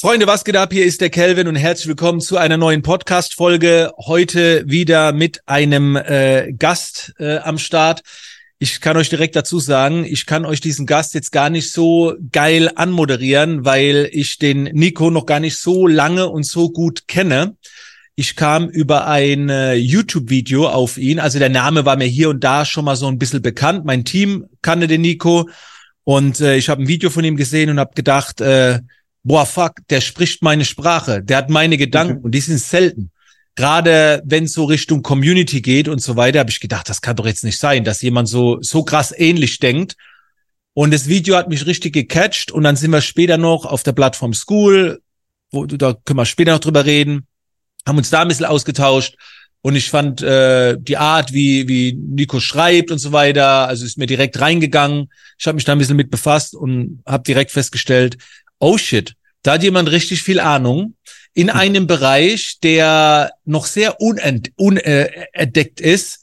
Freunde, was geht ab? Hier ist der Kelvin und herzlich willkommen zu einer neuen Podcast-Folge. Heute wieder mit einem äh, Gast äh, am Start. Ich kann euch direkt dazu sagen, ich kann euch diesen Gast jetzt gar nicht so geil anmoderieren, weil ich den Nico noch gar nicht so lange und so gut kenne. Ich kam über ein äh, YouTube-Video auf ihn. Also der Name war mir hier und da schon mal so ein bisschen bekannt. Mein Team kannte den Nico und äh, ich habe ein Video von ihm gesehen und habe gedacht, äh, boah, fuck, der spricht meine Sprache, der hat meine Gedanken und die sind selten. Gerade wenn es so Richtung Community geht und so weiter, habe ich gedacht, das kann doch jetzt nicht sein, dass jemand so so krass ähnlich denkt. Und das Video hat mich richtig gecatcht und dann sind wir später noch auf der Plattform School, wo da können wir später noch drüber reden, haben uns da ein bisschen ausgetauscht und ich fand äh, die Art, wie wie Nico schreibt und so weiter, also ist mir direkt reingegangen. Ich habe mich da ein bisschen mit befasst und habe direkt festgestellt, oh shit, da hat jemand richtig viel Ahnung in hm. einem Bereich, der noch sehr unentdeckt äh, ist.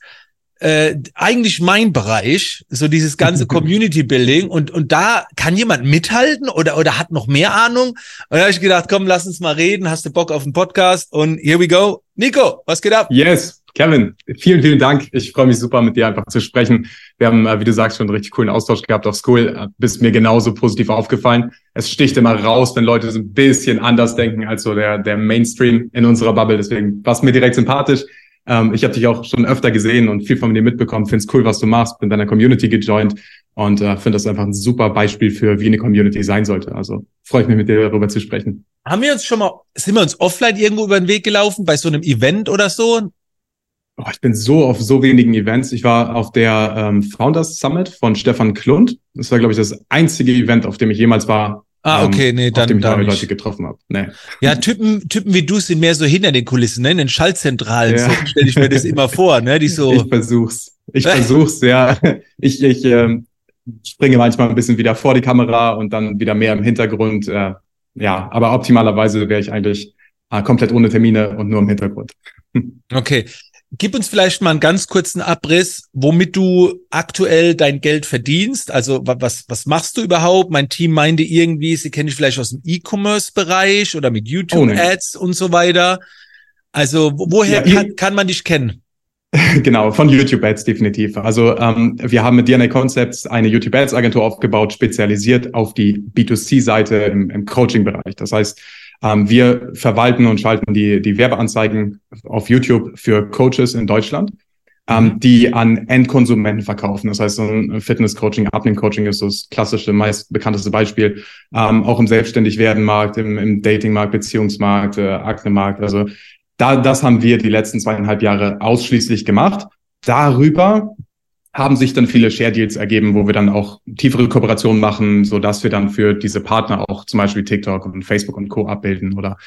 Äh, eigentlich mein Bereich, so dieses ganze Community Building und und da kann jemand mithalten oder oder hat noch mehr Ahnung. Und da habe ich gedacht, komm, lass uns mal reden. Hast du Bock auf einen Podcast? Und here we go. Nico, was geht ab? Yes, Kevin, vielen, vielen Dank. Ich freue mich super, mit dir einfach zu sprechen. Wir haben, äh, wie du sagst, schon einen richtig coolen Austausch gehabt auf School. Äh, bist mir genauso positiv aufgefallen. Es sticht immer raus, wenn Leute so ein bisschen anders denken als so der, der Mainstream in unserer Bubble. Deswegen warst mir direkt sympathisch. Ähm, ich habe dich auch schon öfter gesehen und viel von dir mitbekommen. Find's cool, was du machst. Bin deiner Community gejoint und äh, finde das einfach ein super Beispiel für, wie eine Community sein sollte. Also freue ich mich, mit dir darüber zu sprechen. Haben wir uns schon mal, sind wir uns offline irgendwo über den Weg gelaufen, bei so einem Event oder so? Oh, ich bin so auf so wenigen Events. Ich war auf der ähm, Founders Summit von Stefan Klund. Das war, glaube ich, das einzige Event, auf dem ich jemals war. Ah, ähm, okay, nee, dann, auf dem ich dann. Leute getroffen habe. Nee. Ja, Typen, Typen wie du sind mehr so hinter den Kulissen, ne? In den Schaltzentralen. Ja. So stelle ich mir das immer vor, ne? Die so. Ich versuch's. Ich versuch's, ja. Ich, ich ähm, springe manchmal ein bisschen wieder vor die Kamera und dann wieder mehr im Hintergrund. Äh, ja, aber optimalerweise wäre ich eigentlich äh, komplett ohne Termine und nur im Hintergrund. Okay. Gib uns vielleicht mal einen ganz kurzen Abriss, womit du aktuell dein Geld verdienst. Also wa- was, was machst du überhaupt? Mein Team meinte irgendwie, sie kennen dich vielleicht aus dem E-Commerce-Bereich oder mit Oh, nee. YouTube-Ads und so weiter. Also wo- woher Ja, kann, kann man dich kennen? Genau, von YouTube Ads definitiv. Also ähm, wir haben mit DNA Concepts eine YouTube Ads Agentur aufgebaut, spezialisiert auf die B2C-Seite im, im Coaching-Bereich. Das heißt, ähm, wir verwalten und schalten die, die Werbeanzeigen auf YouTube für Coaches in Deutschland, ähm, die an Endkonsumenten verkaufen. Das heißt, so ein Fitness-Coaching, Abnehm-Coaching ist das klassische, meist bekannteste Beispiel. Ähm, auch im Selbstständigwerden-Markt, im, im Dating-Markt, Beziehungsmarkt, äh, Akne-Markt. Also da, das haben wir die letzten zweieinhalb Jahre ausschließlich gemacht. Darüber haben sich dann viele Share Deals ergeben, wo wir dann auch tiefere Kooperationen machen, so dass wir dann für diese Partner auch zum Beispiel TikTok und Facebook und Co. abbilden oder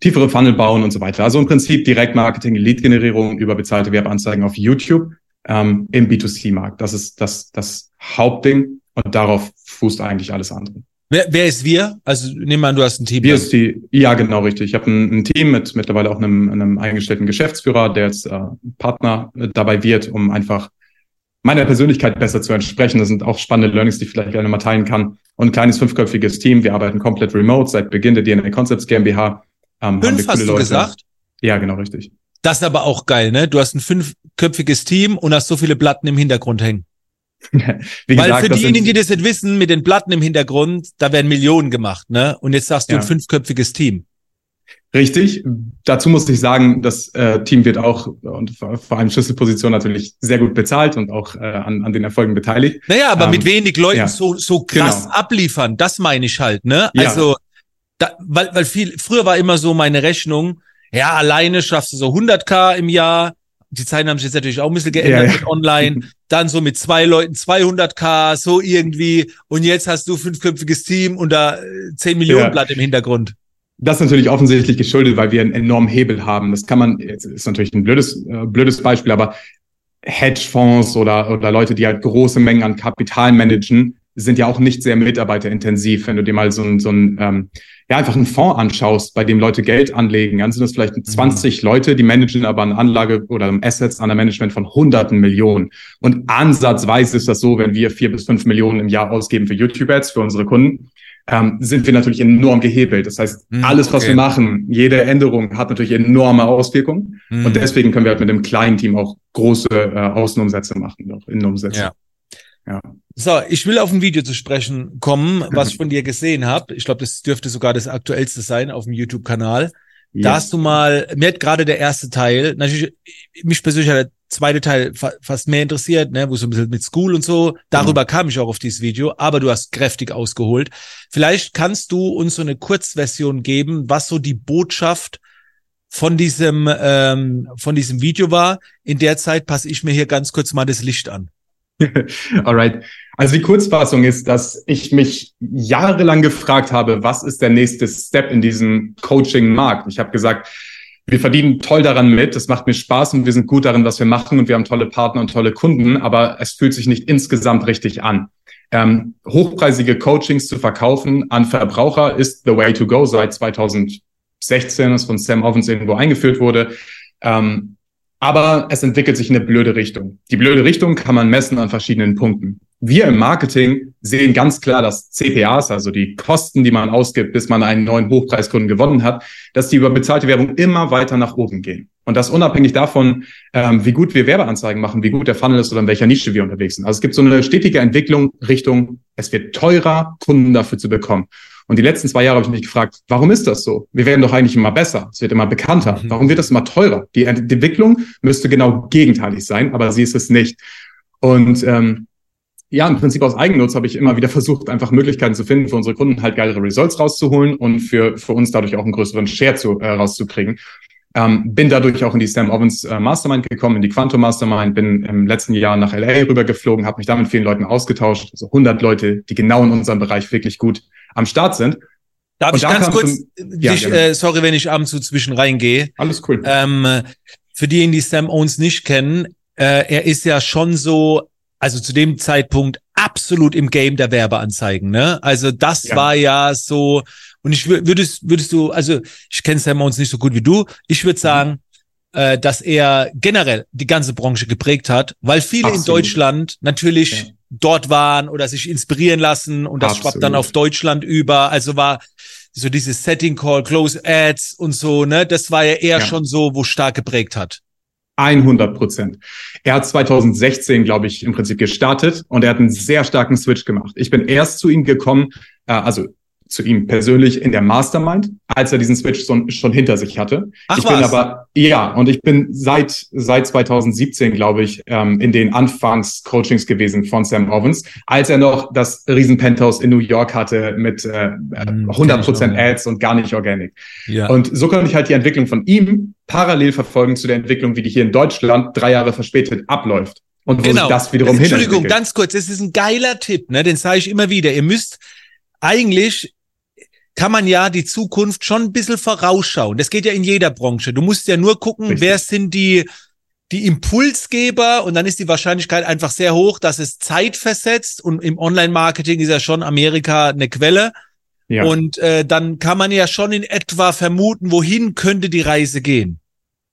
tiefere Funnel bauen und so weiter. Also im Prinzip Direktmarketing, Lead-Generierung über bezahlte Werbeanzeigen auf YouTube ähm, im B2C-Markt. Das ist das, das Hauptding und darauf fußt eigentlich alles andere. Wer, wer ist wir? Also nehmen wir an, du hast ein Team. Wir ist die, ja genau richtig. Ich habe ein, ein Team mit mittlerweile auch einem, einem eingestellten Geschäftsführer, der jetzt äh, Partner äh, dabei wird, um einfach meiner Persönlichkeit besser zu entsprechen. Das sind auch spannende Learnings, die ich vielleicht gerne mal teilen kann. Und ein kleines fünfköpfiges Team. Wir arbeiten komplett remote seit Beginn der DNA Concepts GmbH. Ähm, Fünf hast du Leute. gesagt? Ja, genau richtig. Das ist aber auch geil, ne? Du hast ein fünfköpfiges Team und hast so viele Platten im Hintergrund hängen. Wie Weil gesagt, für diejenigen, die das nicht wissen, mit den Platten im Hintergrund, da werden Millionen gemacht, ne? Und jetzt sagst du Ja. ein fünfköpfiges Team. Richtig. Dazu muss ich sagen, das äh, Team wird auch und vor allem Schlüsselposition natürlich sehr gut bezahlt und auch äh, an, an den Erfolgen beteiligt. Naja, aber Ähm, mit wenig Leuten ja. so, so krass Genau. abliefern, das meine ich halt, ne? Ja. Also, da, weil, weil viel, früher war immer so meine Rechnung, ja, alleine schaffst du so 100k im Jahr. Die Zeiten haben sich jetzt natürlich auch ein bisschen geändert Ja, mit online. Dann so mit zwei Leuten 200k, so irgendwie. Und jetzt hast du fünfköpfiges Team und da äh, 10 Millionen Ja. Blatt im Hintergrund. Das ist natürlich offensichtlich geschuldet, weil wir einen enormen Hebel haben. Das kann man, jetzt ist natürlich ein blödes, äh, blödes Beispiel, aber Hedgefonds oder, oder Leute, die halt große Mengen an Kapital managen, sind ja auch nicht sehr mitarbeiterintensiv. Wenn du dir mal so ein, so ein ähm, ja, einfach einen Fonds anschaust, bei dem Leute Geld anlegen, dann sind das vielleicht 20 Leute, die managen aber eine Anlage oder Assets an der Management von hunderten Millionen. Und ansatzweise ist das so, wenn wir vier bis fünf Millionen im Jahr ausgeben für YouTube-Ads für unsere Kunden, ähm, sind wir natürlich enorm gehebelt. Das heißt, Hm, alles, was okay. wir machen, jede Änderung hat natürlich enorme Auswirkungen. Mhm. Und deswegen können wir halt mit einem kleinen Team auch große äh, Außenumsätze machen, auch Innenumsätze. Ja. Ja. So, ich will auf ein Video zu sprechen kommen, was ich von dir gesehen habe. Ich glaube, das dürfte sogar das aktuellste sein auf dem YouTube-Kanal. Da hast du mal, mir hat gerade der erste Teil, natürlich, mich persönlich hat zweite Teil fa fast mehr interessiert, ne, wo so ein bisschen mit School und so. Darüber kam ich auch auf dieses Video, aber du hast kräftig ausgeholt. Vielleicht kannst du uns so eine Kurzversion geben, was so die Botschaft von diesem, ähm, von diesem Video war. In der Zeit passe ich mir hier ganz kurz mal das Licht an. Alright. Also die Kurzfassung ist, dass ich mich jahrelang gefragt habe, was ist der nächste Step in diesem Coaching-Markt? Ich habe gesagt, wir verdienen toll daran mit, es macht mir Spaß und wir sind gut darin, was wir machen und wir haben tolle Partner und tolle Kunden, aber es fühlt sich nicht insgesamt richtig an. Ähm, hochpreisige Coachings zu verkaufen an Verbraucher ist the way to go seit 2016, das von Sam Ovens irgendwo eingeführt wurde. Ähm, aber es entwickelt sich in eine blöde Richtung. Die blöde Richtung kann man messen an verschiedenen Punkten. Wir im Marketing sehen ganz klar, dass CPAs, also die Kosten, die man ausgibt, bis man einen neuen Hochpreiskunden gewonnen hat, dass die über bezahlte Werbung immer weiter nach oben gehen. Und das unabhängig davon, ähm, wie gut wir Werbeanzeigen machen, wie gut der Funnel ist oder in welcher Nische wir unterwegs sind. Also es gibt so eine stetige Entwicklung Richtung, es wird teurer, Kunden dafür zu bekommen. Und die letzten zwei Jahre habe ich mich gefragt, warum ist das so? Wir werden doch eigentlich immer besser. Es wird immer bekannter. Mhm. Warum wird das immer teurer? Die Ent- die Entwicklung müsste genau gegenteilig sein, aber sie ist es nicht. Und ähm, ja, im Prinzip aus Eigennutz habe ich immer wieder versucht, einfach Möglichkeiten zu finden, für unsere Kunden halt geilere Results rauszuholen und für, für uns dadurch auch einen größeren Share zu, äh, rauszukriegen. Ähm, bin dadurch auch in die Sam Ovens äh, Mastermind gekommen, in die Quantum Mastermind, bin im letzten Jahr nach LA rübergeflogen, habe mich da mit vielen Leuten ausgetauscht, also 100 Leute, die genau in unserem Bereich wirklich gut am Start sind. Darf Und ich da ganz kurz, zum- Ja, dich, äh, sorry, wenn ich abends so zwischen reingehe. Alles cool. Ähm, für diejenigen, die Sam Owens nicht kennen, äh, er ist ja schon so, also zu dem Zeitpunkt absolut im Game der Werbeanzeigen, ne? Also das Ja. war ja so, und ich wür- würdest, würdest du, also ich kenne Sam Owens nicht so gut wie du, ich Mhm. würde sagen, äh, dass er generell die ganze Branche geprägt hat, weil viele in Absolut. Deutschland natürlich Ja. dort waren oder sich inspirieren lassen und das schwappt dann auf Deutschland über. Also war so dieses Setting Call, Close Ads und so, ne? Das war ja eher Ja. schon so, wo stark geprägt hat. 100 Prozent. Er hat 2016, glaube ich, im Prinzip gestartet und er hat einen sehr starken Switch gemacht. Ich bin erst zu ihm gekommen, äh, also zu ihm persönlich in der Mastermind, als er diesen Switch so, schon hinter sich hatte. Ach ich was? bin aber, ja, und ich bin seit, seit 2017, glaube ich, ähm, in den Anfangs-Coachings gewesen von Sam Ovens, als er noch das riesen Penthouse in New York hatte mit äh, Hm, 100 kenn Prozent ich auch, ja. Ads und gar nicht Organic. Ja. Und so konnte ich halt die Entwicklung von ihm parallel verfolgen zu der Entwicklung, wie die hier in Deutschland drei Jahre verspätet abläuft. Und wo sich das wiederum Entschuldigung, hin ganz kurz, das ist ein geiler Tipp, ne? Den sage ich immer wieder. Ihr müsst eigentlich kann man ja die Zukunft schon ein bisschen vorausschauen. Das geht ja in jeder Branche. Du musst ja nur gucken, Richtig. wer sind die, die Impulsgeber und dann ist die Wahrscheinlichkeit einfach sehr hoch, dass es Zeit versetzt und im Online-Marketing ist ja schon Amerika eine Quelle. Ja. Und äh, dann kann man ja schon in etwa vermuten, wohin könnte die Reise gehen.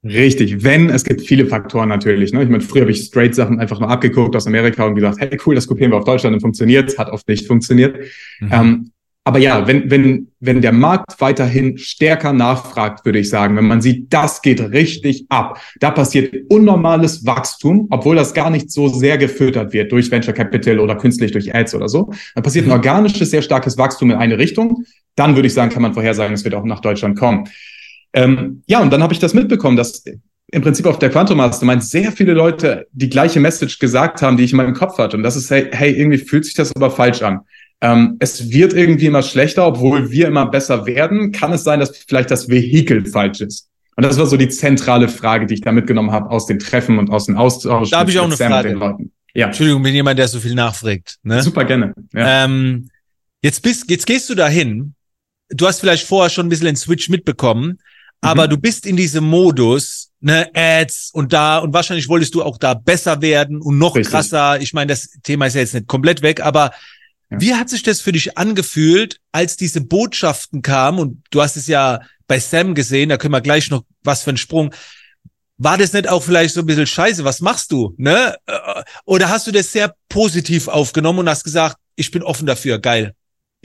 Richtig, wenn, es gibt viele Faktoren natürlich. Ne? Ich meine, früher habe ich straight Sachen einfach nur abgeguckt aus Amerika und gesagt, hey cool, das kopieren wir auf Deutschland und funktioniert. Hat oft nicht funktioniert. Mhm. Ähm, aber ja, wenn, wenn, wenn der Markt weiterhin stärker nachfragt, würde ich sagen, wenn man sieht, das geht richtig ab, da passiert unnormales Wachstum, obwohl das gar nicht so sehr gefüttert wird durch Venture Capital oder künstlich durch Ads oder so, dann passiert ein Mhm. organisches, sehr starkes Wachstum in eine Richtung, dann würde ich sagen, kann man vorhersagen, es wird auch nach Deutschland kommen. Ähm, ja, und dann habe ich das mitbekommen, dass im Prinzip auf der Quantum Mastermind sehr viele Leute die gleiche Message gesagt haben, die ich in meinem Kopf hatte. Und das ist, hey, hey irgendwie fühlt sich das aber falsch an. Ähm, es wird irgendwie immer schlechter, obwohl wir immer besser werden. Kann es sein, dass vielleicht das Vehikel falsch ist? Und das war so die zentrale Frage, die ich da mitgenommen habe aus den Treffen und aus dem Austausch. Da hab mit- ich auch eine Sam Frage. den Leuten. Ja, Entschuldigung, bin jemand, der so viel nachfragt. Ne? super gerne. Ja. Ähm, jetzt bist, jetzt gehst du dahin. Du hast vielleicht vorher schon ein bisschen den Switch mitbekommen, aber Mhm. du bist in diesem Modus, ne, Ads und da und wahrscheinlich wolltest du auch da besser werden und noch Richtig. krasser. Ich meine, das Thema ist ja jetzt nicht komplett weg, aber Wie hat sich das für dich angefühlt, als diese Botschaften kamen und du hast es ja bei Sam gesehen, da können wir gleich noch was für einen Sprung. War das nicht auch vielleicht so ein bisschen scheiße? Was machst du? Ne? Äh, Oder hast du das sehr positiv aufgenommen und hast gesagt, ich bin offen dafür, geil?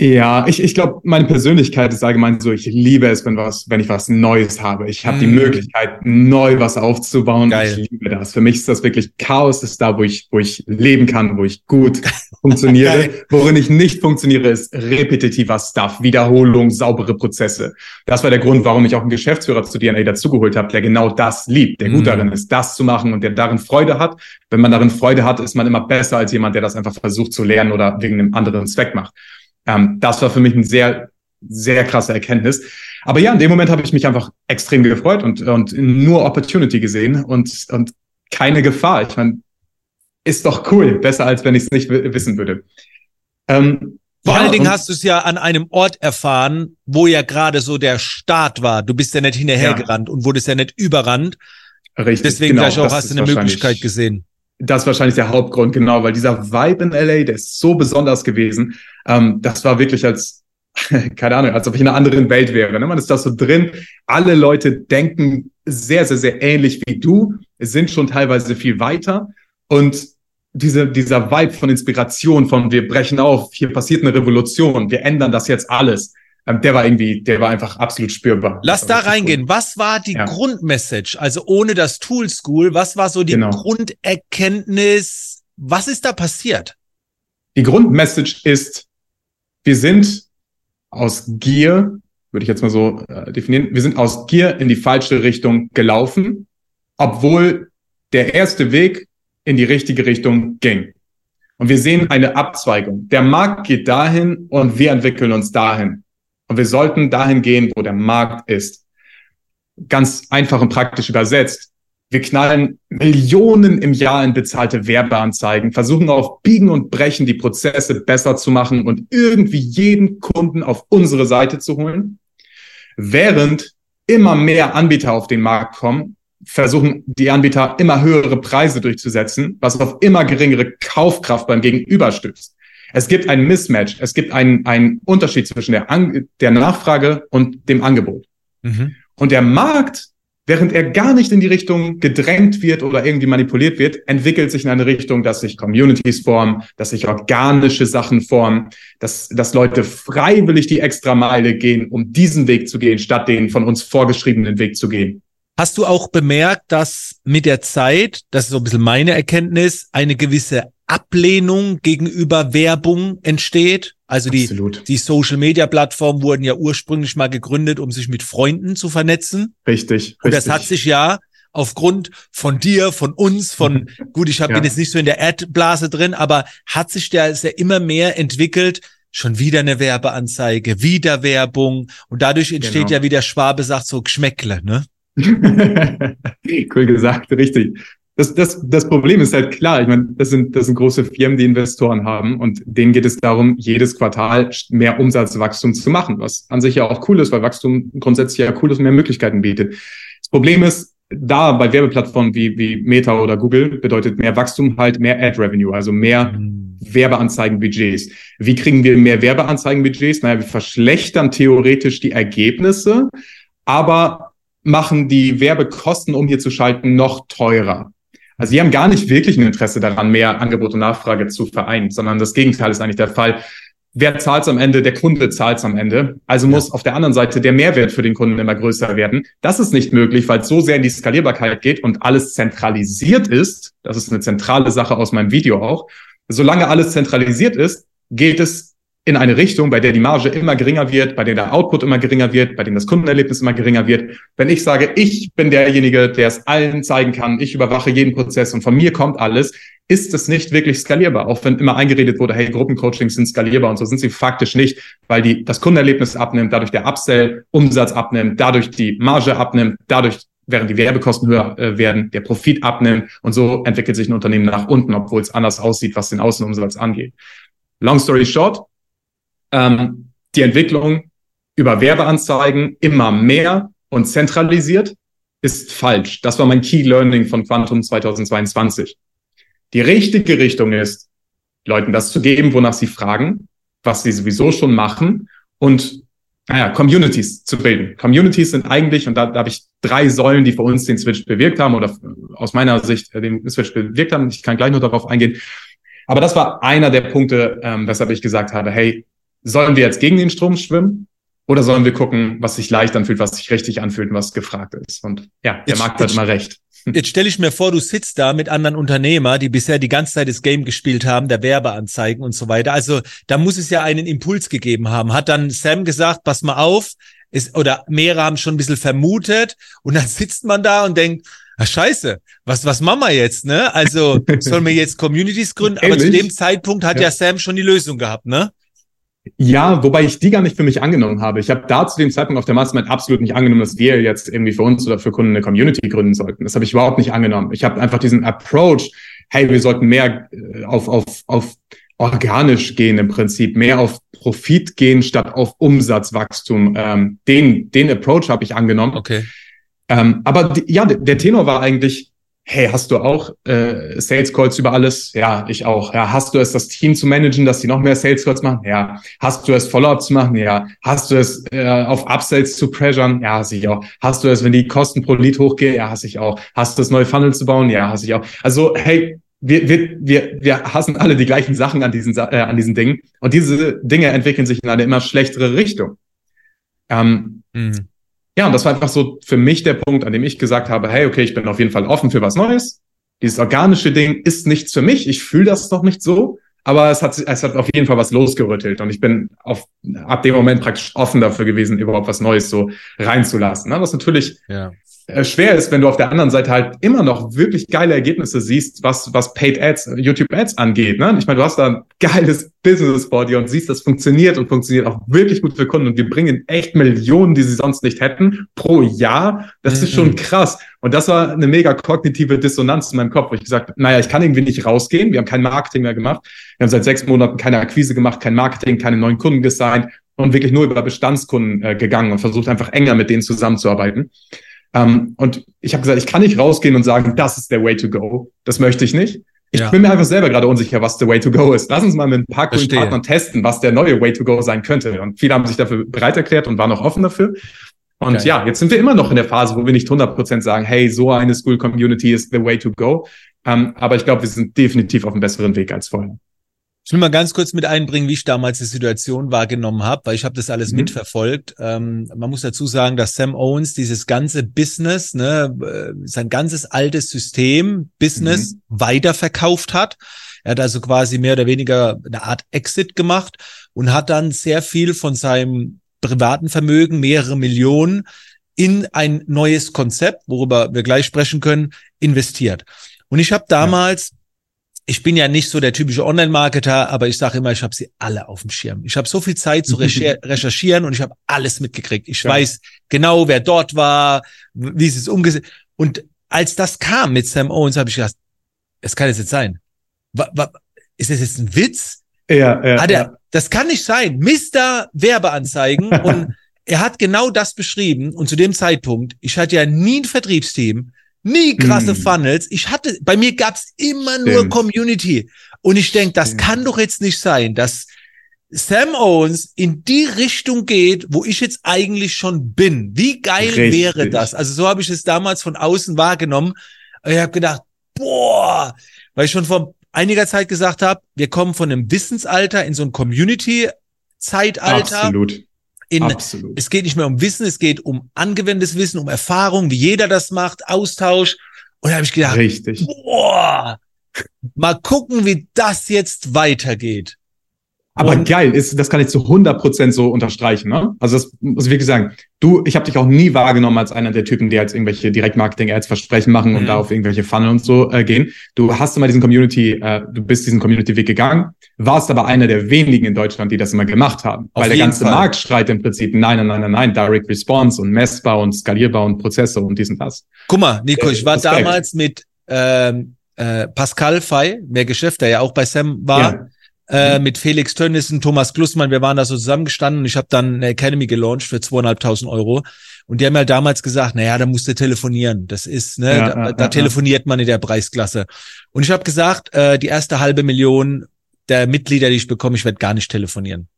Ja, ich, ich glaube, meine Persönlichkeit ist allgemein so, ich liebe es, wenn was, wenn ich was Neues habe. Ich habe mm. die Möglichkeit, neu was aufzubauen. Geil. Ich liebe das. Für mich ist das wirklich Chaos, ist da, wo ich, wo ich leben kann, wo ich gut funktioniere. Worin ich nicht funktioniere, ist repetitiver Stuff, Wiederholung, saubere Prozesse. Das war der Grund, warum ich auch einen Geschäftsführer zu DNA dazugeholt habe, der genau das liebt, der gut mm. darin ist, das zu machen und der darin Freude hat. Wenn man darin Freude hat, ist man immer besser als jemand, der das einfach versucht zu lernen oder wegen einem anderen Zweck macht. Ähm, das war für mich ein sehr, sehr krasse Erkenntnis. Aber ja, in dem Moment habe ich mich einfach extrem gefreut und, und nur Opportunity gesehen und, und keine Gefahr. Ich meine, ist doch cool, besser als wenn ich es nicht wissen würde. Ähm, vor ja, allen Dingen hast du es ja an einem Ort erfahren, wo ja gerade so der Start war. Du bist ja nicht hinterhergerannt ja. und wurdest ja nicht überrannt. Richtig. Deswegen genau, gleich auch hast du eine Möglichkeit gesehen. Das ist wahrscheinlich der Hauptgrund, genau, weil dieser Vibe in LA, der ist so besonders gewesen. Ähm, das war wirklich als, keine Ahnung, als ob ich in einer anderen Welt wäre. Ne? Man ist da so drin. Alle Leute denken sehr, sehr, sehr ähnlich wie du, sind schon teilweise viel weiter. Und diese, dieser Vibe von Inspiration, von wir brechen auf, hier passiert eine Revolution, wir ändern das jetzt alles. Ähm, der war irgendwie, der war einfach absolut spürbar. Lass da reingehen. Cool. Was war die ja. Grundmessage? Also ohne das Tool School, was war so die genau. Grunderkenntnis? Was ist da passiert? Die Grundmessage ist, wir sind aus Gier, würde ich jetzt mal so äh, definieren, wir sind aus Gier in die falsche Richtung gelaufen, obwohl der erste Weg in die richtige Richtung ging. Und wir sehen eine Abzweigung. Der Markt geht dahin und wir entwickeln uns dahin. Und wir sollten dahin gehen, wo der Markt ist. Ganz einfach und praktisch übersetzt. Wir knallen Millionen im Jahr in bezahlte Werbeanzeigen, versuchen auf Biegen und Brechen die Prozesse besser zu machen und irgendwie jeden Kunden auf unsere Seite zu holen. Während immer mehr Anbieter auf den Markt kommen, versuchen die Anbieter immer höhere Preise durchzusetzen, was auf immer geringere Kaufkraft beim Gegenüber stößt. Es gibt ein Mismatch, es gibt einen, einen Unterschied zwischen der, An der Nachfrage und dem Angebot. Mhm. Und der Markt, während er gar nicht in die Richtung gedrängt wird oder irgendwie manipuliert wird, entwickelt sich in eine Richtung, dass sich Communities formen, dass sich organische Sachen formen, dass, dass Leute freiwillig die extra Meile gehen, um diesen Weg zu gehen, statt den von uns vorgeschriebenen Weg zu gehen. Hast du auch bemerkt, dass mit der Zeit, das ist so ein bisschen meine Erkenntnis, eine gewisse Ablehnung gegenüber Werbung entsteht. Also die, die Social Media Plattformen wurden ja ursprünglich mal gegründet, um sich mit Freunden zu vernetzen. Richtig. richtig. Und das hat sich ja aufgrund von dir, von uns, von, gut, ich hab, ja. bin jetzt nicht so in der Ad-Blase drin, aber hat sich der ja immer mehr entwickelt, schon wieder eine Werbeanzeige, wieder Werbung und dadurch entsteht genau. ja, wie der Schwabe sagt, so Geschmäckle, ne? cool gesagt, richtig das, das, das Problem ist halt klar. Ich meine, das sind, das sind große Firmen, die Investoren haben und denen geht es darum, jedes Quartal mehr Umsatzwachstum zu machen, was an sich ja auch cool ist, weil Wachstum grundsätzlich ja cool ist und mehr Möglichkeiten bietet. Das Problem ist, da bei Werbeplattformen wie, wie Meta oder Google bedeutet mehr Wachstum halt mehr Ad-Revenue, also mehr mhm. Werbeanzeigenbudgets. Wie kriegen wir mehr Werbeanzeigenbudgets? Naja, wir verschlechtern theoretisch die Ergebnisse, aber machen die Werbekosten, um hier zu schalten, noch teurer. Also die haben gar nicht wirklich ein Interesse daran, mehr Angebot und Nachfrage zu vereinen, sondern das Gegenteil ist eigentlich der Fall. Wer zahlt am Ende? Der Kunde zahlt am Ende. Also muss auf der anderen Seite der Mehrwert für den Kunden immer größer werden. Das ist nicht möglich, weil es so sehr in die Skalierbarkeit geht und alles zentralisiert ist. Das ist eine zentrale Sache aus meinem Video auch. Solange alles zentralisiert ist, geht es in eine Richtung, bei der die Marge immer geringer wird, bei der der Output immer geringer wird, bei dem das Kundenerlebnis immer geringer wird. Wenn ich sage, ich bin derjenige, der es allen zeigen kann, ich überwache jeden Prozess und von mir kommt alles, ist es nicht wirklich skalierbar. Auch wenn immer eingeredet wurde, hey, Gruppencoachings sind skalierbar und so sind sie faktisch nicht, weil die das Kundenerlebnis abnimmt, dadurch der Upsell Umsatz abnimmt, dadurch die Marge abnimmt, dadurch während die Werbekosten höher äh, werden, der Profit abnimmt und so entwickelt sich ein Unternehmen nach unten, obwohl es anders aussieht, was den Außenumsatz angeht. Long story short, ähm, die Entwicklung über Werbeanzeigen immer mehr und zentralisiert ist falsch. Das war mein Key Learning von Quantum 2022. Die richtige Richtung ist, Leuten das zu geben, wonach sie fragen, was sie sowieso schon machen und naja, Communities zu bilden. Communities sind eigentlich, und da, da habe ich drei Säulen, die für uns den Switch bewirkt haben oder aus meiner Sicht den Switch bewirkt haben. Ich kann gleich nur darauf eingehen. Aber das war einer der Punkte, ähm, weshalb ich gesagt habe, hey, sollen wir jetzt gegen den Strom schwimmen oder sollen wir gucken, was sich leicht anfühlt, was sich richtig anfühlt und was gefragt ist? Und ja, der jetzt, Markt hat immer recht. Jetzt stelle ich mir vor, du sitzt da mit anderen Unternehmer, die bisher die ganze Zeit das Game gespielt haben, der Werbeanzeigen und so weiter. Also da muss es ja einen Impuls gegeben haben. Hat dann Sam gesagt, pass mal auf, ist, oder mehrere haben schon ein bisschen vermutet und dann sitzt man da und denkt, ah, scheiße, was, was machen wir jetzt, ne? Also sollen wir jetzt Communities gründen? Aber zu dem Zeitpunkt hat ja. ja Sam schon die Lösung gehabt, ne? Ja, wobei ich die gar nicht für mich angenommen habe. Ich habe da zu dem Zeitpunkt auf der Mastermind absolut nicht angenommen, dass wir jetzt irgendwie für uns oder für Kunden eine Community gründen sollten. Das habe ich überhaupt nicht angenommen. Ich habe einfach diesen Approach, hey, wir sollten mehr äh, auf, auf, auf organisch gehen im Prinzip, mehr auf Profit gehen statt auf Umsatzwachstum. Ähm, den, den Approach habe ich angenommen. Okay. Ähm, aber die, ja, der Tenor war eigentlich, hey, hast du auch äh, Sales Calls über alles? Ja, ich auch. Ja, hast du es, das Team zu managen, dass die noch mehr Sales Calls machen? Ja. Hast du es, Follow-up zu machen? Ja. Hast du es, äh, auf Upsells zu pressuren? Ja, hasse ich auch. Hast du es, wenn die Kosten pro Lead hochgehen? Ja, hasse ich auch. Hast du es, neue Funnel zu bauen? Ja, hasse ich auch. Also, hey, wir, wir, wir, wir hassen alle die gleichen Sachen an diesen, äh, an diesen Dingen. Und diese Dinge entwickeln sich in eine immer schlechtere Richtung. Ähm, mhm. Ja, und das war einfach so für mich der Punkt, an dem ich gesagt habe, hey, okay, ich bin auf jeden Fall offen für was Neues. Dieses organische Ding ist nichts für mich. Ich fühle das noch nicht so. Aber es hat, es hat auf jeden Fall was losgerüttelt und ich bin auf, ab dem Moment praktisch offen dafür gewesen, überhaupt was Neues so reinzulassen. Ne? Was natürlich ja. Äh, schwer ist, wenn du auf der anderen Seite halt immer noch wirklich geile Ergebnisse siehst, was, was Paid Ads, YouTube Ads angeht. Ne? Ich meine, du hast da ein geiles Business vor dir und siehst, das funktioniert und funktioniert auch wirklich gut für Kunden und wir bringen echt Millionen, die sie sonst nicht hätten, pro Jahr. Das mhm. ist schon mhm. krass. Und das war eine mega kognitive Dissonanz in meinem Kopf, wo ich gesagt habe, naja, ich kann irgendwie nicht rausgehen. Wir haben kein Marketing mehr gemacht. Wir haben seit sechs Monaten keine Akquise gemacht, kein Marketing, keine neuen Kunden gesigned und wirklich nur über Bestandskunden äh, gegangen und versucht einfach enger mit denen zusammenzuarbeiten. Ähm, und ich habe gesagt, ich kann nicht rausgehen und sagen, das ist der Way to go. Das möchte ich nicht. Ich ja. bin mir einfach selber gerade unsicher, was der Way to go ist. Lass uns mal mit ein paar coolen Partnern testen, was der neue Way to go sein könnte. Und viele haben sich dafür bereit erklärt und waren auch offen dafür. Und okay. ja, jetzt sind wir immer noch in der Phase, wo wir nicht 100% sagen, hey, so eine School Community ist the way to go. Ähm, aber ich glaube, wir sind definitiv auf einem besseren Weg als vorher. Ich will mal ganz kurz mit einbringen, wie ich damals die Situation wahrgenommen habe, weil ich habe das alles mhm. mitverfolgt. Ähm, man muss dazu sagen, dass Sam Owens dieses ganze Business, ne, äh, sein ganzes altes System, Business mhm. weiterverkauft hat. Er hat also quasi mehr oder weniger eine Art Exit gemacht und hat dann sehr viel von seinem privaten Vermögen, mehrere Millionen, in ein neues Konzept, worüber wir gleich sprechen können, investiert. Und ich habe damals ja ich bin ja nicht so der typische Online-Marketer, aber ich sage immer, ich habe sie alle auf dem Schirm. Ich habe so viel Zeit zu recherchieren und ich habe alles mitgekriegt. Ich ja. weiß genau, wer dort war, wie es umgesetzt. Und als das kam mit Sam Owens, habe ich gedacht, es kann jetzt nicht sein. Ist das jetzt ein Witz? Ja, ja, hat er, ja. Das kann nicht sein. Mister Werbeanzeigen und er hat genau das beschrieben. Und zu dem Zeitpunkt, ich hatte ja nie ein Vertriebsteam. Nie krasse hm. Funnels. Ich hatte, bei mir gab's immer Stimmt. nur Community. Und ich denke, das Stimmt. kann doch jetzt nicht sein, dass Sam Owens in die Richtung geht, wo ich jetzt eigentlich schon bin. Wie geil Richtig. wäre das? Also so habe ich es damals von außen wahrgenommen. Ich habe gedacht, boah, weil ich schon vor einiger Zeit gesagt habe, wir kommen von einem Wissensalter in so ein Community-Zeitalter. Absolut. In, Absolut. Es geht nicht mehr um Wissen, es geht um angewendtes Wissen, um Erfahrung, wie jeder das macht, Austausch. Und da habe ich gedacht, Richtig. boah, mal gucken, wie das jetzt weitergeht. Aber und geil, ist, das kann ich zu 100 Prozent so unterstreichen. Ne? Also das muss ich wirklich sagen. Du, ich habe dich auch nie wahrgenommen als einer der Typen, die jetzt irgendwelche Direktmarketing-Ads versprechen machen und mhm. da auf irgendwelche Funnel und so äh, gehen. Du hast immer diesen Community, äh, du bist diesen Community-Weg gegangen, warst aber einer der wenigen in Deutschland, die das immer gemacht haben. Auf weil der ganze Fall. Markt schreit im Prinzip, nein, nein, nein, nein, nein, Direct Response und messbar und skalierbar und Prozesse und dies und das. Guck mal, Nico, ich war Respekt. damals mit ähm, äh, Pascal Fay, mehr Geschäft, der ja auch bei Sam war. Ja äh, mit Felix Tönnissen, Thomas Klussmann, wir waren da so zusammengestanden und ich habe dann eine Academy gelauncht für zweieinhalbtausend Euro. Und die haben halt damals gesagt, naja, da musst du telefonieren. Das ist, ne, ja, da, ja, da telefoniert man in der Preisklasse. Und ich habe gesagt, äh, die erste halbe Million der Mitglieder, die ich bekomme, ich werde gar nicht telefonieren.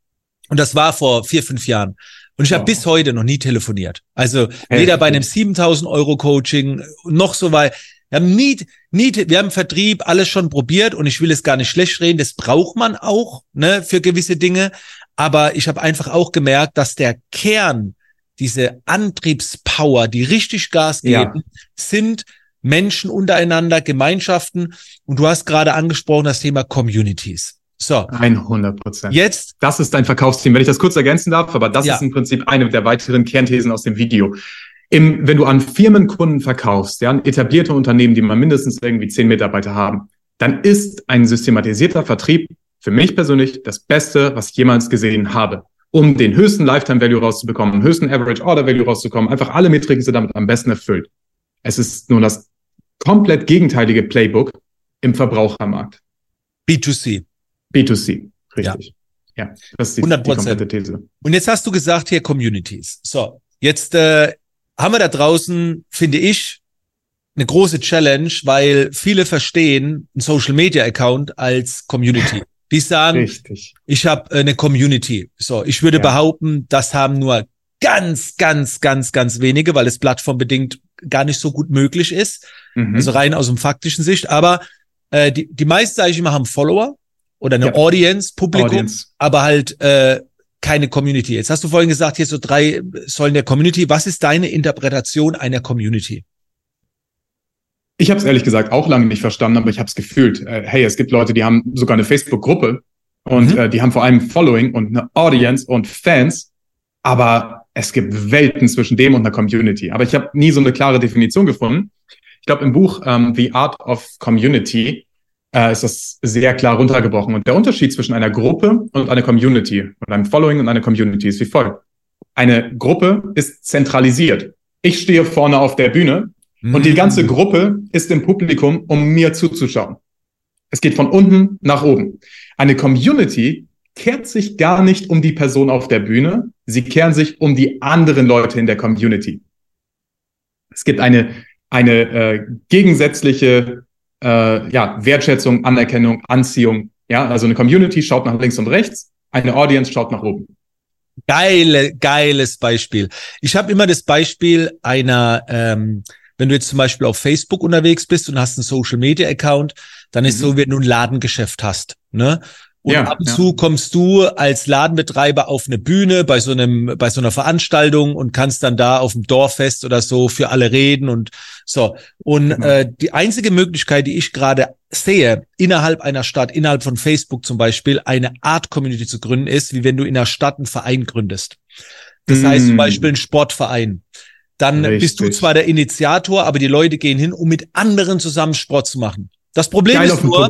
Und das war vor vier, fünf Jahren. Und ich habe bis heute noch nie telefoniert. Also weder bei einem 7000 Euro Coaching noch so weit. Wir haben nie, nie, wir haben Vertrieb alles schon probiert und ich will es gar nicht schlecht reden. Das braucht man auch, ne, für gewisse Dinge. Aber ich habe einfach auch gemerkt, dass der Kern, diese Antriebspower, die richtig Gas geben, ja. sind Menschen untereinander, Gemeinschaften. Und du hast gerade angesprochen das Thema Communities. So. 100 Prozent. Jetzt. Das ist dein Verkaufsteam, wenn ich das kurz ergänzen darf, aber das ja. ist im Prinzip eine der weiteren Kernthesen aus dem Video. Im, wenn du an Firmenkunden verkaufst, ja, an etablierte Unternehmen, die mal mindestens irgendwie zehn Mitarbeiter haben, dann ist ein systematisierter Vertrieb für mich persönlich das Beste, was ich jemals gesehen habe. Um den höchsten Lifetime Value rauszubekommen, höchsten Average Order Value rauszukommen, einfach alle Metriken sind damit am besten erfüllt. Es ist nur das komplett gegenteilige Playbook im Verbrauchermarkt. B2C. B2C, richtig. Ja, ja das ist die, 100%. die komplette These. Und jetzt hast du gesagt hier Communities. So, jetzt äh, haben wir da draußen, finde ich, eine große Challenge, weil viele verstehen einen Social Media Account als Community. Die sagen, Richtig. ich habe äh, eine Community. So, ich würde ja. behaupten, das haben nur ganz, ganz, ganz, ganz wenige, weil es plattformbedingt gar nicht so gut möglich ist. Mhm. Also rein aus dem faktischen Sicht. Aber äh, die, die meisten, sage ich immer, haben Follower oder eine ja. Audience, Publikum, Audience. aber halt äh, keine Community. Jetzt hast du vorhin gesagt, hier so drei Säulen der Community. Was ist deine Interpretation einer Community? Ich habe es ehrlich gesagt auch lange nicht verstanden, aber ich habe es gefühlt. Äh, hey, es gibt Leute, die haben sogar eine Facebook-Gruppe und mhm. äh, die haben vor allem Following und eine Audience und Fans, aber es gibt Welten zwischen dem und einer Community. Aber ich habe nie so eine klare Definition gefunden. Ich glaube, im Buch ähm, The Art of Community äh, ist das sehr klar runtergebrochen. Und der Unterschied zwischen einer Gruppe und einer Community und einem Following und einer Community ist wie folgt. Eine Gruppe ist zentralisiert. Ich stehe vorne auf der Bühne mhm. und die ganze Gruppe ist im Publikum, um mir zuzuschauen. Es geht von unten nach oben. Eine Community kehrt sich gar nicht um die Person auf der Bühne, sie kehren sich um die anderen Leute in der Community. Es gibt eine, eine äh, gegensätzliche äh, ja, Wertschätzung, Anerkennung, Anziehung. Ja, also eine Community schaut nach links und rechts, eine Audience schaut nach oben. Geile, geiles Beispiel. Ich habe immer das Beispiel einer, ähm, wenn du jetzt zum Beispiel auf Facebook unterwegs bist und hast einen Social Media Account, dann ist mhm. so, wenn du ein Ladengeschäft hast. Ne? Und ja, ab und ja. zu kommst du als Ladenbetreiber auf eine Bühne bei so einem, bei so einer Veranstaltung und kannst dann da auf dem Dorffest oder so für alle reden und so. Und genau. äh, die einzige Möglichkeit, die ich gerade sehe, innerhalb einer Stadt, innerhalb von Facebook zum Beispiel, eine Art Community zu gründen, ist, wie wenn du in einer Stadt einen Verein gründest. Das mm. heißt zum Beispiel ein Sportverein. Dann Richtig. bist du zwar der Initiator, aber die Leute gehen hin, um mit anderen zusammen Sport zu machen. Das Problem Geil ist nur,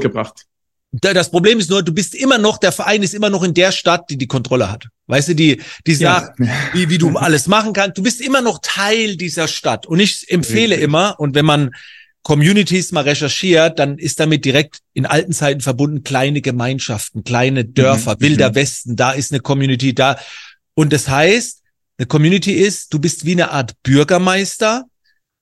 das Problem ist nur, du bist immer noch, der Verein ist immer noch in der Stadt, die die Kontrolle hat. Weißt du, die, die sagt, ja. wie, wie du alles machen kannst. Du bist immer noch Teil dieser Stadt. Und ich empfehle Richtig. immer, und wenn man Communities mal recherchiert, dann ist damit direkt in alten Zeiten verbunden kleine Gemeinschaften, kleine Dörfer, mhm. wilder mhm. Westen, da ist eine Community da. Und das heißt, eine Community ist, du bist wie eine Art Bürgermeister.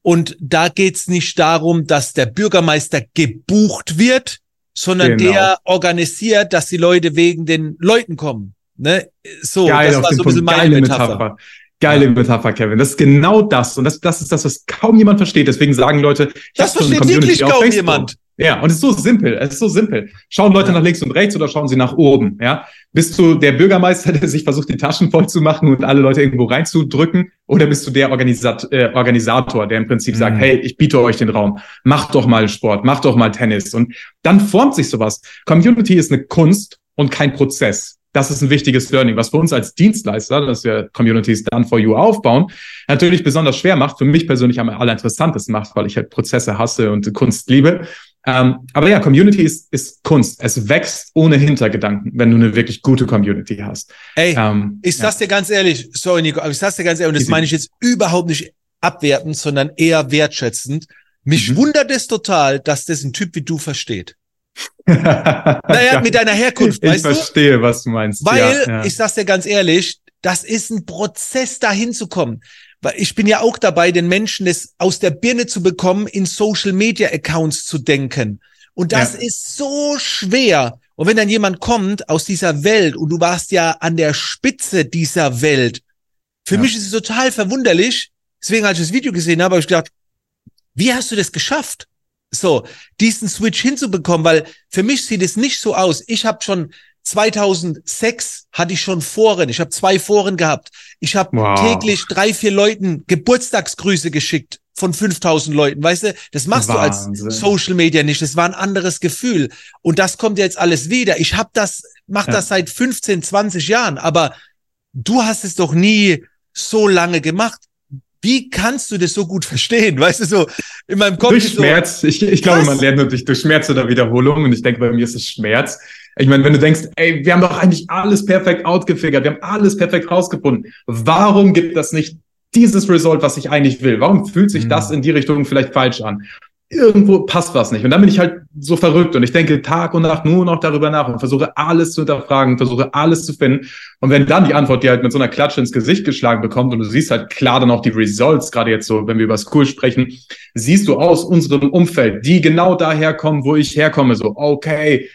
Und da geht's nicht darum, dass der Bürgermeister gebucht wird, sondern genau. der organisiert, dass die Leute wegen den Leuten kommen. Ne? So, Geil, das war so ein bisschen meine Geile Metapher. Metapher. Geile ja. Metapher, Kevin. Das ist genau das. Und das, das ist das, was kaum jemand versteht. Deswegen sagen Leute, ich das versteht wirklich kaum jemand. Ja, und es ist so simpel. Es ist so simpel. Schauen Leute nach links und rechts oder schauen sie nach oben? Ja, bist du der Bürgermeister, der sich versucht, die Taschen voll zu machen und alle Leute irgendwo reinzudrücken? Oder bist du der Organisat äh, Organisator, der im Prinzip mhm. sagt, hey, ich biete euch den Raum. Macht doch mal Sport, macht doch mal Tennis. Und dann formt sich sowas. Community ist eine Kunst und kein Prozess. Das ist ein wichtiges Learning, was für uns als Dienstleister, dass wir Communities Done for You aufbauen, natürlich besonders schwer macht, für mich persönlich am allerinteressantesten macht, weil ich halt Prozesse hasse und Kunst liebe. Ähm, aber ja, Community ist, ist Kunst. Es wächst ohne Hintergedanken, wenn du eine wirklich gute Community hast. Ey, ähm, ich sag's ja. dir ganz ehrlich, sorry Nico, aber ich sag's dir ganz ehrlich, und das meine ich jetzt überhaupt nicht abwertend, sondern eher wertschätzend. Mich mhm. wundert es total, dass das ein Typ wie du versteht. naja, mit deiner Herkunft, ich weißt du? Ich verstehe, was du meinst. Weil, ja, ja. ich sag's dir ganz ehrlich, das ist ein Prozess, dahin zu kommen weil ich bin ja auch dabei, den Menschen das aus der Birne zu bekommen, in Social Media Accounts zu denken. Und das ja. ist so schwer. Und wenn dann jemand kommt aus dieser Welt und du warst ja an der Spitze dieser Welt, für ja. mich ist es total verwunderlich. Deswegen, als ich das Video gesehen habe, habe ich gedacht, wie hast du das geschafft? So, diesen Switch hinzubekommen, weil für mich sieht es nicht so aus. Ich habe schon 2006 hatte ich schon Foren. Ich habe zwei Foren gehabt. Ich habe Wow. täglich drei, vier Leuten Geburtstagsgrüße geschickt von 5000 Leuten. Weißt du, das machst Wahnsinn. du als Social Media nicht. Das war ein anderes Gefühl. Und das kommt jetzt alles wieder. Ich habe das, mach Ja. das seit 15, 20 Jahren. Aber du hast es doch nie so lange gemacht. Wie kannst du das so gut verstehen? Weißt du, so in meinem Kopf durch ist so, Schmerz. Ich, ich glaube, man lernt nur durch, durch Schmerz oder Wiederholung. Und ich denke, bei mir ist es Schmerz. Ich meine, wenn du denkst, ey, wir haben doch eigentlich alles perfekt outgefigert, wir haben alles perfekt rausgefunden. Warum gibt das nicht dieses Result, was ich eigentlich will? Warum fühlt sich Mhm. das in die Richtung vielleicht falsch an? Irgendwo passt was nicht. Und dann bin ich halt so verrückt und ich denke Tag und Nacht nur noch darüber nach und versuche alles zu hinterfragen, versuche alles zu finden. Und wenn dann die Antwort dir halt mit so einer Klatsche ins Gesicht geschlagen bekommt und du siehst halt klar dann auch die Results, gerade jetzt so, wenn wir über School sprechen, siehst du aus unserem Umfeld, die genau daher kommen, wo ich herkomme, so, okay,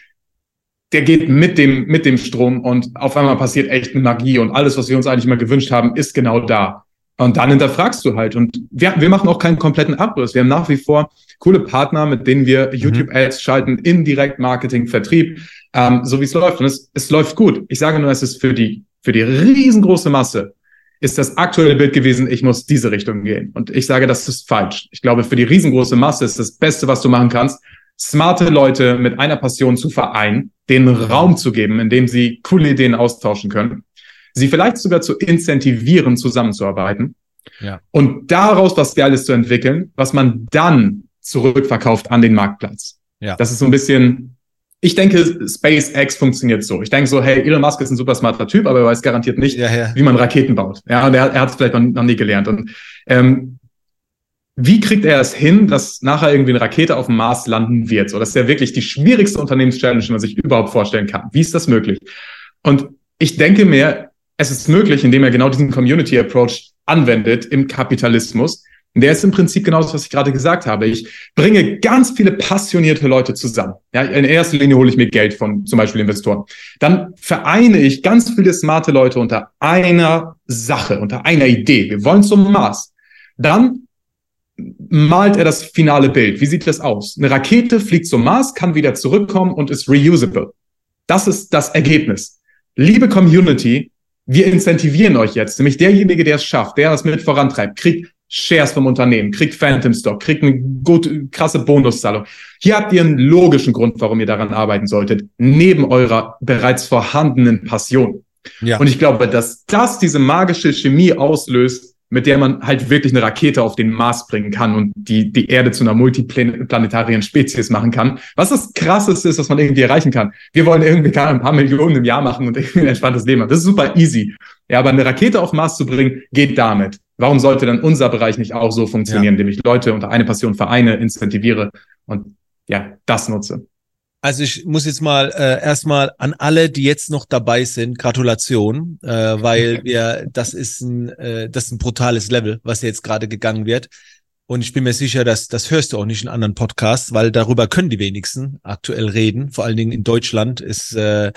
der geht mit dem, mit dem Strom und auf einmal passiert echt Magie und alles, was wir uns eigentlich mal gewünscht haben, ist genau da. Und dann hinterfragst du halt. Und wir, wir machen auch keinen kompletten Abriss. Wir haben nach wie vor coole Partner, mit denen wir YouTube-Ads schalten, in Direktmarketing, Vertrieb, ähm, so wie es läuft. Und es, es läuft gut. Ich sage nur, es ist für die, für die riesengroße Masse ist das aktuelle Bild gewesen, ich muss diese Richtung gehen. Und ich sage, das ist falsch. Ich glaube, für die riesengroße Masse ist das Beste, was du machen kannst, smarte Leute mit einer Passion zu vereinen, denen Raum zu geben, in dem sie coole Ideen austauschen können, sie vielleicht sogar zu incentivieren, zusammenzuarbeiten Ja. und daraus was Geiles zu entwickeln, was man dann zurückverkauft an den Marktplatz. Ja. Das ist so ein bisschen, ich denke, SpaceX funktioniert so. Ich denke so, hey, Elon Musk ist ein super smarter Typ, aber er weiß garantiert nicht, ja, ja. wie man Raketen baut. Ja, und er, er hat es vielleicht noch, noch nie gelernt. Und ähm, wie kriegt er es hin, dass nachher irgendwie eine Rakete auf dem Mars landen wird? So, das ist ja wirklich die schwierigste Unternehmenschallenge, die man sich überhaupt vorstellen kann. Wie ist das möglich? Und ich denke mir, es ist möglich, indem er genau diesen Community Approach anwendet im Kapitalismus. Und der ist im Prinzip genau das, was ich gerade gesagt habe. Ich bringe ganz viele passionierte Leute zusammen. Ja, in erster Linie hole ich mir Geld von zum Beispiel Investoren. Dann vereine ich ganz viele smarte Leute unter einer Sache, unter einer Idee. Wir wollen zum Mars. Dann malt er das finale Bild. Wie sieht das aus? Eine Rakete fliegt zum Mars, kann wieder zurückkommen und ist reusable. Das ist das Ergebnis. Liebe Community, wir incentivieren euch jetzt, nämlich derjenige, der es schafft, der das mit vorantreibt, kriegt Shares vom Unternehmen, kriegt Phantom Stock, kriegt eine gut, krasse Bonuszahlung. Hier habt ihr einen logischen Grund, warum ihr daran arbeiten solltet, neben eurer bereits vorhandenen Passion. Ja. Und ich glaube, dass das diese magische Chemie auslöst, mit der man halt wirklich eine Rakete auf den Mars bringen kann und die, die Erde zu einer multiplanetarien Spezies machen kann. Was das krasseste ist, was man irgendwie erreichen kann. Wir wollen irgendwie gar ein paar Millionen im Jahr machen und irgendwie ein entspanntes Leben haben. Das ist super easy. Ja, aber eine Rakete auf den Mars zu bringen, geht damit. Warum sollte dann unser Bereich nicht auch so funktionieren, Ja. indem ich Leute unter eine Passion vereine, incentiviere und ja, das nutze. Also ich muss jetzt mal äh, erstmal an alle, die jetzt noch dabei sind, Gratulation, äh, weil wir das ist ein äh, das ist ein brutales Level, was jetzt gerade gegangen wird. Und ich bin mir sicher, dass das hörst du auch nicht in anderen Podcasts, weil darüber können die wenigsten aktuell reden. Vor allen Dingen in Deutschland ist äh,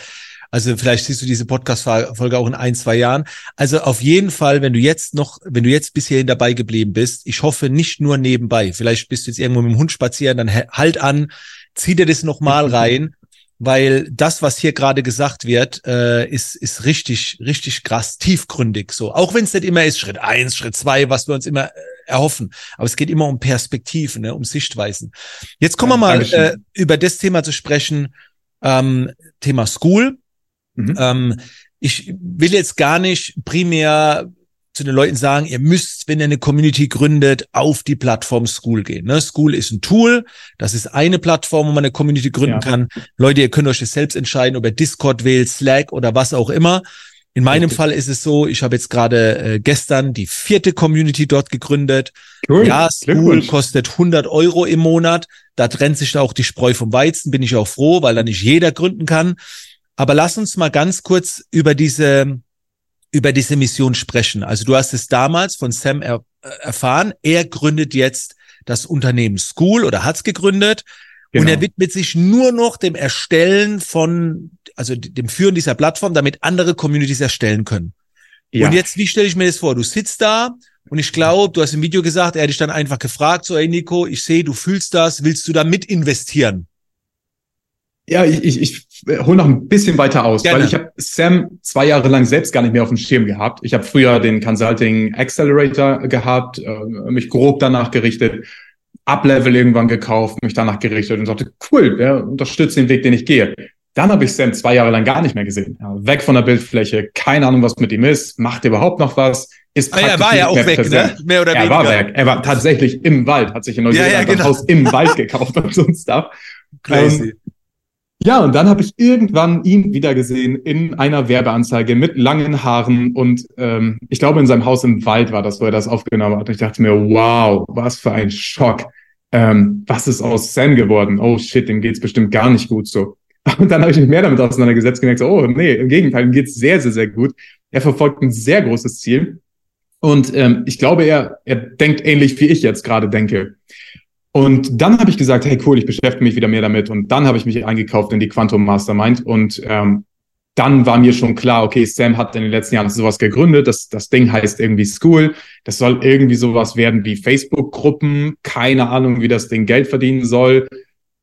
also vielleicht siehst du diese Podcast-Folge auch in ein, zwei Jahren. Also auf jeden Fall, wenn du jetzt noch, wenn du jetzt bis hierhin dabei geblieben bist, ich hoffe nicht nur nebenbei. Vielleicht bist du jetzt irgendwo mit dem Hund spazieren, dann halt an, zieh dir das nochmal rein, weil das, was hier gerade gesagt wird, äh, ist, ist richtig, richtig krass, tiefgründig so. Auch wenn es nicht immer ist, Schritt eins, Schritt zwei, was wir uns immer äh, erhoffen. Aber es geht immer um Perspektiven, ne, um Sichtweisen. Jetzt kommen wir Ja, mal Dankeschön. äh, über das Thema zu sprechen, ähm, Thema School. Mhm. Ähm, ich will jetzt gar nicht primär zu den Leuten sagen, ihr müsst, wenn ihr eine Community gründet, auf die Plattform School gehen. Ne? School ist ein Tool, das ist eine Plattform, wo man eine Community gründen Ja. kann. Leute, ihr könnt euch das selbst entscheiden, ob ihr Discord wählt, Slack oder was auch immer. In meinem Richtig. Fall ist es so, ich habe jetzt gerade äh, gestern die vierte Community dort gegründet. Cool. Ja, School kostet 100 Euro im Monat. Da trennt sich da auch die Spreu vom Weizen. Bin ich auch froh, weil da nicht jeder gründen kann. Aber lass uns mal ganz kurz über diese, über diese Mission sprechen. Also du hast es damals von Sam er, äh, erfahren. Er gründet jetzt das Unternehmen School oder hat's gegründet. Und Genau. er widmet sich nur noch dem Erstellen von, also dem Führen dieser Plattform, damit andere Communities erstellen können. ja. Und jetzt, wie stelle ich mir das vor? Du sitzt da und ich glaube, du hast im Video gesagt, er hat dich dann einfach gefragt, so, ey Nico, ich sehe, du fühlst das, willst du da mit investieren? Ja, ich, ich, ich hole noch ein bisschen weiter aus, Gerne. weil ich habe Sam zwei Jahre lang selbst gar nicht mehr auf dem Schirm gehabt. Ich habe früher den Consulting Accelerator gehabt, äh, mich grob danach gerichtet, Uplevel irgendwann gekauft, mich danach gerichtet und sagte, cool, der unterstützt den Weg, den ich gehe. Dann habe ich Sam zwei Jahre lang gar nicht mehr gesehen. Ja, weg von der Bildfläche, keine Ahnung, was mit ihm ist, macht er überhaupt noch was, ist ah, Er war ja auch weg, präsent. ne? Mehr oder er weniger. Er war weg. Er war tatsächlich im Wald, hat sich in Neuseeland ja, ja, genau. ein Haus im Wald gekauft und so ein Stuff. Crazy. Ähm, ja, und dann habe ich irgendwann ihn wieder gesehen in einer Werbeanzeige mit langen Haaren und ähm, ich glaube in seinem Haus im Wald war das, wo er das aufgenommen hat. Und ich dachte mir, wow, was für ein Schock. Ähm, was ist aus Sam geworden? Oh shit, dem geht's bestimmt gar nicht gut so. Und dann habe ich mich mehr damit auseinandergesetzt gemerkt, so, oh nee, im Gegenteil, ihm geht's sehr, sehr, sehr gut. Er verfolgt ein sehr großes Ziel. Und ähm, ich glaube, er, er denkt ähnlich wie ich jetzt gerade denke. Und dann habe ich gesagt, hey cool, ich beschäftige mich wieder mehr damit. Und dann habe ich mich eingekauft in die Quantum Mastermind. Und ähm, dann war mir schon klar, okay, Sam hat in den letzten Jahren sowas gegründet. Das, das Ding heißt irgendwie School. Das soll irgendwie sowas werden wie Facebook-Gruppen. Keine Ahnung, wie das Ding Geld verdienen soll.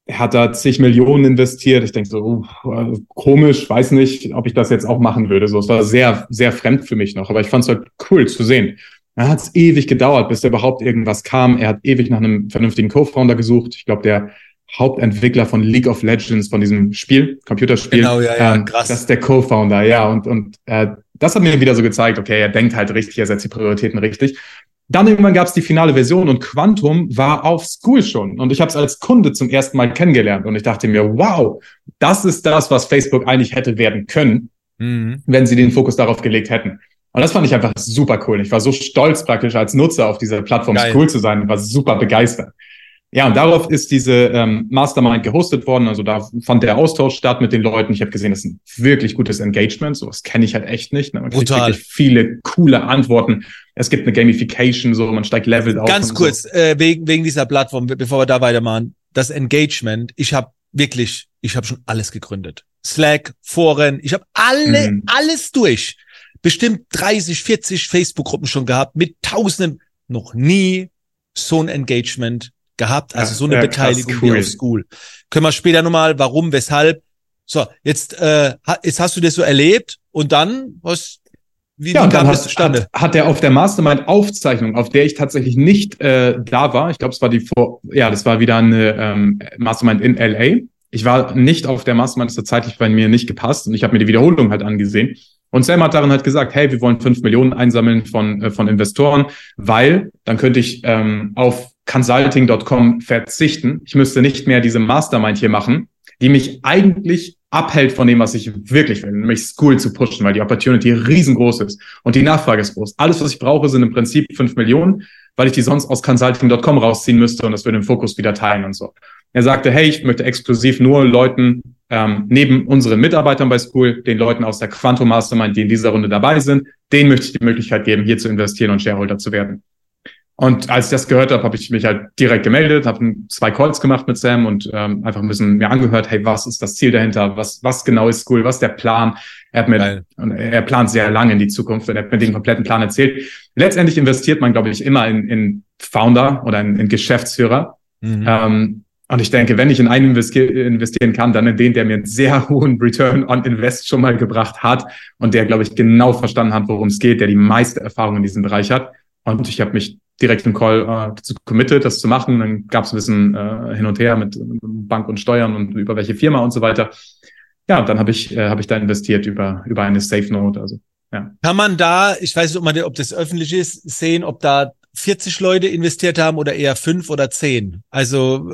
Er hat da zig Millionen investiert. Ich denke so, uh, komisch, weiß nicht, ob ich das jetzt auch machen würde. So, es war sehr, sehr fremd für mich noch. Aber ich fand es halt cool zu sehen. Er hat es ewig gedauert, bis da überhaupt irgendwas kam. Er hat ewig nach einem vernünftigen Co-Founder gesucht. Ich glaube, der Hauptentwickler von League of Legends, von diesem Spiel, Computerspiel. Genau, ja, ja, ähm, krass. Das ist der Co-Founder, ja. Und, und äh, das hat mir wieder so gezeigt, okay, er denkt halt richtig, er setzt die Prioritäten richtig. Dann irgendwann gab es die finale Version und Quantum war auf School schon. Und ich habe es als Kunde zum ersten Mal kennengelernt. Und ich dachte mir, wow, das ist das, was Facebook eigentlich hätte werden können, mhm. wenn sie den Fokus darauf gelegt hätten. Und das fand ich einfach super cool. Ich war so stolz praktisch als Nutzer auf dieser Plattform Geil. cool zu sein und war super begeistert. Ja, und darauf ist diese ähm, Mastermind gehostet worden. Also da fand der Austausch statt mit den Leuten. Ich habe gesehen, das ist ein wirklich gutes Engagement. So, das kenne ich halt echt nicht. Ne? Man kriegt Brutal. wirklich viele coole Antworten. Es gibt eine Gamification, so man steigt Level auf. Ganz kurz, so. äh, wegen, wegen dieser Plattform, bevor wir da weitermachen. Das Engagement, ich habe wirklich, ich habe schon alles gegründet. Slack, Foren, ich habe alle, mhm. alles durch bestimmt 30, 40 Facebook-Gruppen schon gehabt mit Tausenden, noch nie so ein Engagement gehabt, also so eine ja, Beteiligung cool. wie auf School. Können wir später nochmal, warum, weshalb. So, jetzt, äh, jetzt hast du das so erlebt und dann, was, wie, ja, wie kam das zustande? Hat, hat er auf der Mastermind-Aufzeichnung, auf der ich tatsächlich nicht äh, da war, ich glaube, es war die vor, ja, das war wieder eine ähm, Mastermind in LA. Ich war nicht auf der Mastermind, das hat zeitlich bei mir nicht gepasst und ich habe mir die Wiederholung halt angesehen. Und Sam hat darin halt gesagt, hey, wir wollen fünf Millionen einsammeln von, äh, von Investoren, weil dann könnte ich ähm, auf consulting.com verzichten. Ich müsste nicht mehr diese Mastermind hier machen, die mich eigentlich abhält von dem, was ich wirklich will, nämlich School zu pushen, weil die Opportunity riesengroß ist und die Nachfrage ist groß. Alles, was ich brauche, sind im Prinzip fünf Millionen, weil ich die sonst aus consulting.com rausziehen müsste und das würde den Fokus wieder teilen und so. Er sagte, hey, ich möchte exklusiv nur Leuten ähm, neben unseren Mitarbeitern bei School, den Leuten aus der Quantum Mastermind, die in dieser Runde dabei sind, denen möchte ich die Möglichkeit geben, hier zu investieren und Shareholder zu werden. Und als ich das gehört habe, habe ich mich halt direkt gemeldet, habe zwei Calls gemacht mit Sam und ähm, einfach ein bisschen mir angehört, hey, was ist das Ziel dahinter? Was, was genau ist School? Was ist der Plan? Er hat mir, er plant sehr lange in die Zukunft und er hat mir den kompletten Plan erzählt. Letztendlich investiert man, glaube ich, immer in, in Founder oder in, in Geschäftsführer. Mhm. Ähm, und ich denke, wenn ich in einen investieren kann, dann in den, der mir einen sehr hohen Return on Invest schon mal gebracht hat und der, glaube ich, genau verstanden hat, worum es geht, der die meiste Erfahrung in diesem Bereich hat. Und ich habe mich direkt im Call äh, dazu committed, das zu machen. Dann gab es ein bisschen äh, hin und her mit Bank und Steuern und über welche Firma und so weiter. Ja, dann habe ich, äh, hab ich da investiert über, über eine Safe Note. Also, ja. Kann man da, ich weiß nicht, ob, man, ob das öffentlich ist, sehen, ob da 40 Leute investiert haben oder eher fünf oder zehn? Also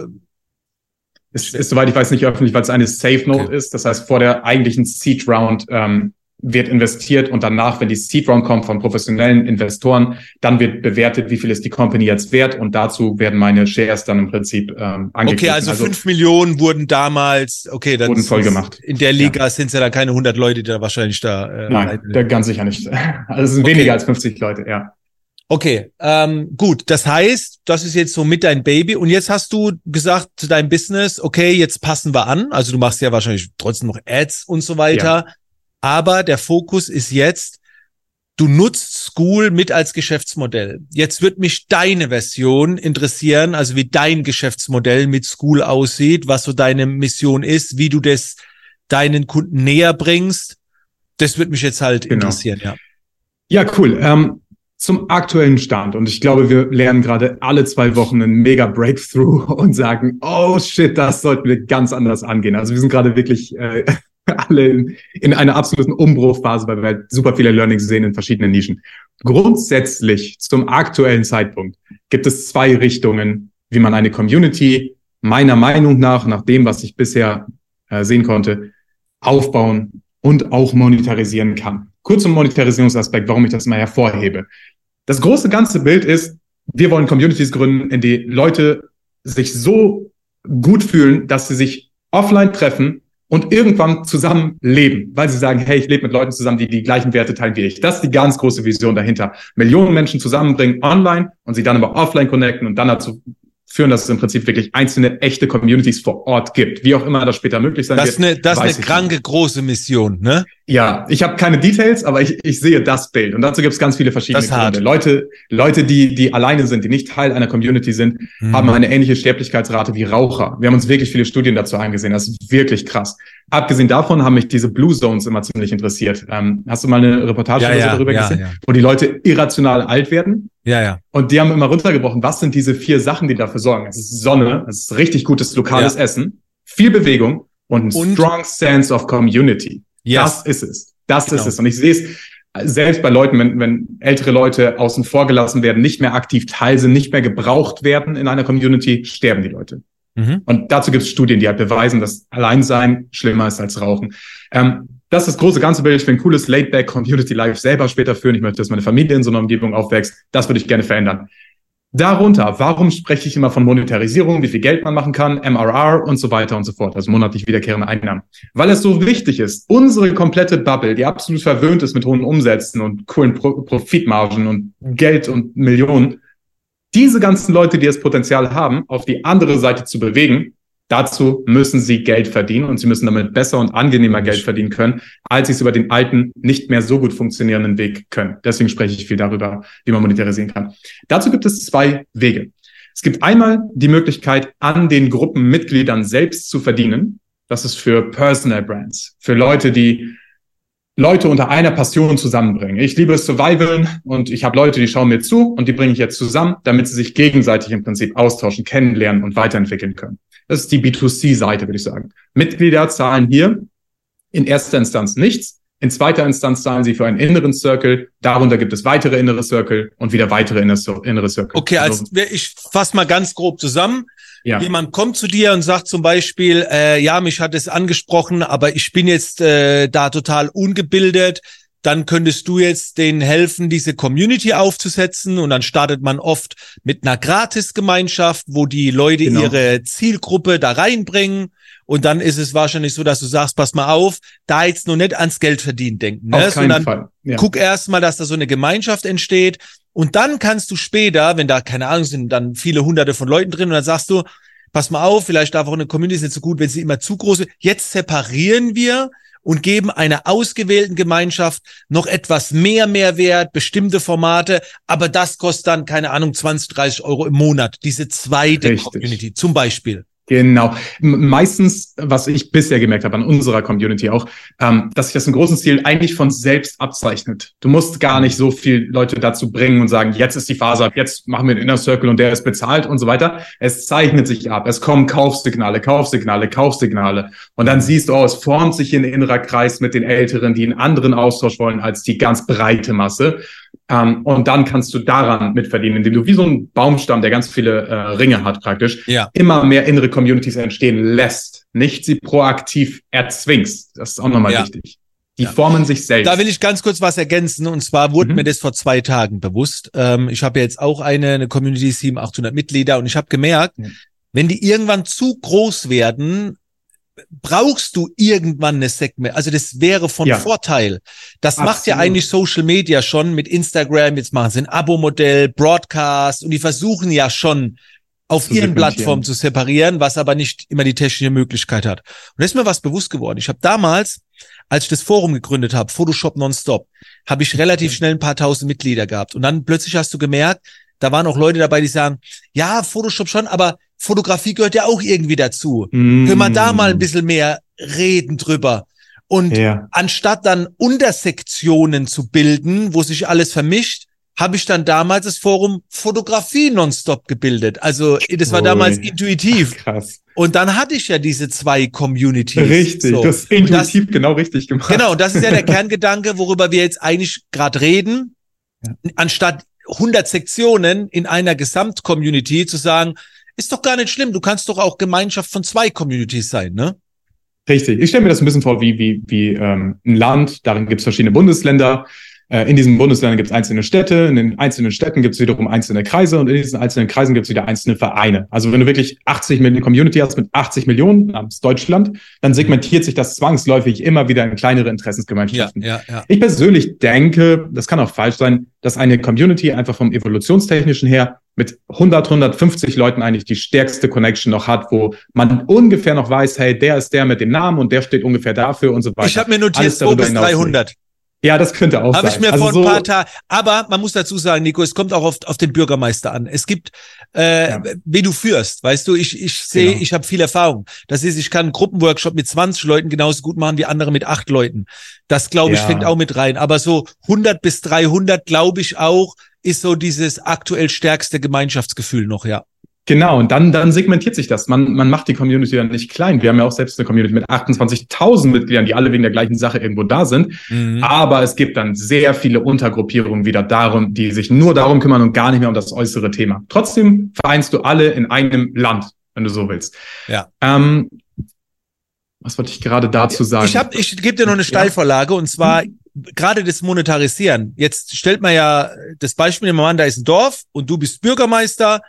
ist, ist, soweit ich weiß, nicht öffentlich, weil es eine Safe Note okay. ist. Das heißt, vor der eigentlichen Seed Round ähm, wird investiert und danach, wenn die Seed Round kommt von professionellen Investoren, dann wird bewertet, wie viel ist die Company jetzt wert und dazu werden meine Shares dann im Prinzip ähm, angegeben. Okay, also, also fünf Millionen wurden damals, okay, dann wurden voll gemacht. In der Liga ja. sind es ja da keine 100 Leute, die da wahrscheinlich da. Äh, Nein, da ganz sicher nicht. Also es sind okay. weniger als 50 Leute, ja. Okay, ähm, gut. Das heißt, das ist jetzt so mit dein Baby. Und jetzt hast du gesagt zu deinem Business, okay, jetzt passen wir an. Also du machst ja wahrscheinlich trotzdem noch Ads und so weiter. Ja. Aber der Fokus ist jetzt, du nutzt School mit als Geschäftsmodell. Jetzt wird mich deine Version interessieren, also wie dein Geschäftsmodell mit School aussieht, was so deine Mission ist, wie du das deinen Kunden näher bringst. Das wird mich jetzt halt genau. interessieren, ja. Ja, cool. Ähm, zum aktuellen Stand. Und ich glaube, wir lernen gerade alle zwei Wochen einen mega Breakthrough und sagen, oh shit, das sollten wir ganz anders angehen. Also wir sind gerade wirklich äh, alle in, in einer absoluten Umbruchphase, weil wir halt super viele Learnings sehen in verschiedenen Nischen. Grundsätzlich zum aktuellen Zeitpunkt gibt es zwei Richtungen, wie man eine Community meiner Meinung nach, nach dem, was ich bisher äh, sehen konnte, aufbauen und auch monetarisieren kann. Kurz zum Monetarisierungsaspekt, warum ich das mal hervorhebe. Das große ganze Bild ist, wir wollen Communities gründen, in die Leute sich so gut fühlen, dass sie sich offline treffen und irgendwann zusammen leben, weil sie sagen, hey, ich lebe mit Leuten zusammen, die die gleichen Werte teilen wie ich. Das ist die ganz große Vision dahinter. Millionen Menschen zusammenbringen online und sie dann aber offline connecten und dann dazu führen, dass es im Prinzip wirklich einzelne echte Communities vor Ort gibt. Wie auch immer das später möglich sein das wird. Eine, das ist eine kranke nicht. große Mission, ne? Ja, ich habe keine Details, aber ich, ich sehe das Bild. Und dazu gibt es ganz viele verschiedene das Gründe. Leute, Leute, die, die alleine sind, die nicht Teil einer Community sind, mhm. haben eine ähnliche Sterblichkeitsrate wie Raucher. Wir haben uns wirklich viele Studien dazu angesehen. Das ist wirklich krass. Abgesehen davon haben mich diese Blue Zones immer ziemlich interessiert. Ähm, hast du mal eine Reportage ja, ja, darüber ja, gesehen, wo die Leute irrational alt werden? Ja, ja. Und die haben immer runtergebrochen, was sind diese vier Sachen, die dafür sorgen? Es ist Sonne, es ist richtig gutes lokales Essen, viel Bewegung und ein und? strong sense of community. Yes. Das ist es. Das genau. ist es. Und ich sehe es selbst bei Leuten, wenn, wenn ältere Leute außen vor gelassen werden, nicht mehr aktiv teil sind, nicht mehr gebraucht werden in einer Community, sterben die Leute. Mhm. Und dazu gibt es Studien, die halt beweisen, dass Alleinsein schlimmer ist als Rauchen. Ähm, das ist das große ganze Bild. Ich will ein cooles Laidback Community Life selber später führen. Ich möchte, dass meine Familie in so einer Umgebung aufwächst. Das würde ich gerne verändern. Darunter, warum spreche ich immer von Monetarisierung, wie viel Geld man machen kann, MRR und so weiter und so fort, also monatlich wiederkehrende Einnahmen. Weil es so wichtig ist, unsere komplette Bubble, die absolut verwöhnt ist mit hohen Umsätzen und coolen Pro Profitmargen und Geld und Millionen, diese ganzen Leute, die das Potenzial haben, auf die andere Seite zu bewegen, Dazu müssen sie Geld verdienen und sie müssen damit besser und angenehmer Geld verdienen können, als sie es über den alten, nicht mehr so gut funktionierenden Weg können. Deswegen spreche ich viel darüber, wie man monetarisieren kann. Dazu gibt es zwei Wege. Es gibt einmal die Möglichkeit, an den Gruppenmitgliedern selbst zu verdienen. Das ist für Personal Brands, für Leute, die Leute unter einer Passion zusammenbringen. Ich liebe Survival und ich habe Leute, die schauen mir zu und die bringe ich jetzt zusammen, damit sie sich gegenseitig im Prinzip austauschen, kennenlernen und weiterentwickeln können. Das ist die B2C-Seite, würde ich sagen. Mitglieder zahlen hier in erster Instanz nichts. In zweiter Instanz zahlen sie für einen inneren Circle. Darunter gibt es weitere innere Circle und wieder weitere innere Circle. Okay, also ich fasse mal ganz grob zusammen. Ja. Jemand kommt zu dir und sagt zum Beispiel, äh, ja, mich hat es angesprochen, aber ich bin jetzt äh, da total ungebildet dann könntest du jetzt denen helfen, diese Community aufzusetzen und dann startet man oft mit einer Gratisgemeinschaft, wo die Leute genau. ihre Zielgruppe da reinbringen und dann ist es wahrscheinlich so, dass du sagst, pass mal auf, da jetzt nur nicht ans Geld verdienen denken, ne? Auf keinen Fall. Ja. guck erst mal, dass da so eine Gemeinschaft entsteht und dann kannst du später, wenn da keine Ahnung sind, dann viele hunderte von Leuten drin und dann sagst du, pass mal auf, vielleicht darf auch eine Community nicht so gut, wenn sie immer zu groß ist. Jetzt separieren wir und geben einer ausgewählten Gemeinschaft noch etwas mehr Mehrwert, bestimmte Formate, aber das kostet dann, keine Ahnung, 20, 30 Euro im Monat, diese zweite Richtig. Community zum Beispiel. Genau. Meistens, was ich bisher gemerkt habe an unserer Community auch, ähm, dass sich das im großen Stil eigentlich von selbst abzeichnet. Du musst gar nicht so viel Leute dazu bringen und sagen, jetzt ist die Phase ab, jetzt machen wir den Inner Circle und der ist bezahlt und so weiter. Es zeichnet sich ab. Es kommen Kaufsignale, Kaufsignale, Kaufsignale. Und dann siehst du, oh, es formt sich ein innerer Kreis mit den Älteren, die einen anderen Austausch wollen als die ganz breite Masse. Ähm, und dann kannst du daran mitverdienen, indem du wie so ein Baumstamm, der ganz viele äh, Ringe hat praktisch, ja. immer mehr innere Communities entstehen lässt, nicht sie proaktiv erzwingst. Das ist auch nochmal ja. wichtig. Die ja. formen sich selbst. Da will ich ganz kurz was ergänzen. Und zwar wurde mhm. mir das vor zwei Tagen bewusst. Ähm, ich habe jetzt auch eine, eine Community 700, 800 Mitglieder und ich habe gemerkt, mhm. wenn die irgendwann zu groß werden, brauchst du irgendwann eine Segment. Also das wäre von ja. Vorteil. Das Absolut. macht ja eigentlich Social Media schon mit Instagram. Jetzt machen sie ein Abo-Modell, Broadcast und die versuchen ja schon auf ihren Plattformen zu separieren, was aber nicht immer die technische Möglichkeit hat. Und da ist mir was bewusst geworden. Ich habe damals, als ich das Forum gegründet habe, Photoshop Nonstop, habe ich relativ schnell ein paar tausend Mitglieder gehabt. Und dann plötzlich hast du gemerkt, da waren auch Leute dabei, die sagen, ja, Photoshop schon, aber Fotografie gehört ja auch irgendwie dazu. Mm. Können wir da mal ein bisschen mehr reden drüber? Und ja. anstatt dann Untersektionen zu bilden, wo sich alles vermischt, habe ich dann damals das Forum Fotografie nonstop gebildet. Also das war Ui. damals intuitiv. Ach, krass. Und dann hatte ich ja diese zwei Communities. Richtig, so. das ist intuitiv das, genau richtig gemacht. Genau, und das ist ja der Kerngedanke, worüber wir jetzt eigentlich gerade reden. Ja. Anstatt 100 Sektionen in einer Gesamtcommunity zu sagen, ist doch gar nicht schlimm, du kannst doch auch Gemeinschaft von zwei Communities sein, ne? Richtig. Ich stelle mir das ein bisschen vor wie, wie, wie ähm, ein Land, darin gibt es verschiedene Bundesländer. Äh, in diesen Bundesländern gibt es einzelne Städte, in den einzelnen Städten gibt es wiederum einzelne Kreise und in diesen einzelnen Kreisen gibt es wieder einzelne Vereine. Also wenn du wirklich 80 Millionen Community hast mit 80 Millionen namens Deutschland, dann segmentiert sich das zwangsläufig immer wieder in kleinere Interessensgemeinschaften. Ja, ja, ja. Ich persönlich denke, das kann auch falsch sein, dass eine Community einfach vom evolutionstechnischen her mit 100, 150 Leuten eigentlich die stärkste Connection noch hat, wo man ungefähr noch weiß, hey, der ist der mit dem Namen und der steht ungefähr dafür und so weiter. Ich habe mir notiert 2 bis 300. Ja, das könnte auch Hab sein. Habe ich mir also vor ein paar Tagen. Aber man muss dazu sagen, Nico, es kommt auch auf, auf den Bürgermeister an. Es gibt, äh, ja. wie du führst. Weißt du, ich, ich sehe, genau. ich habe viel Erfahrung. Das ist, ich kann einen Gruppenworkshop mit 20 Leuten genauso gut machen wie andere mit acht Leuten. Das, glaube ich, ja. fängt auch mit rein. Aber so 100 bis 300, glaube ich auch, ist so dieses aktuell stärkste Gemeinschaftsgefühl noch, ja. Genau, und dann, dann segmentiert sich das. Man, man macht die Community dann nicht klein. Wir haben ja auch selbst eine Community mit 28.000 Mitgliedern, die alle wegen der gleichen Sache irgendwo da sind. Mhm. Aber es gibt dann sehr viele Untergruppierungen wieder darum, die sich nur darum kümmern und gar nicht mehr um das äußere Thema. Trotzdem vereinst du alle in einem Land, wenn du so willst. Ja. Ähm, was wollte ich gerade dazu sagen? Ich, hab, ich gebe dir noch eine Steilvorlage und zwar gerade das Monetarisieren. Jetzt stellt man ja das Beispiel, Mann, da ist ein Dorf und du bist Bürgermeister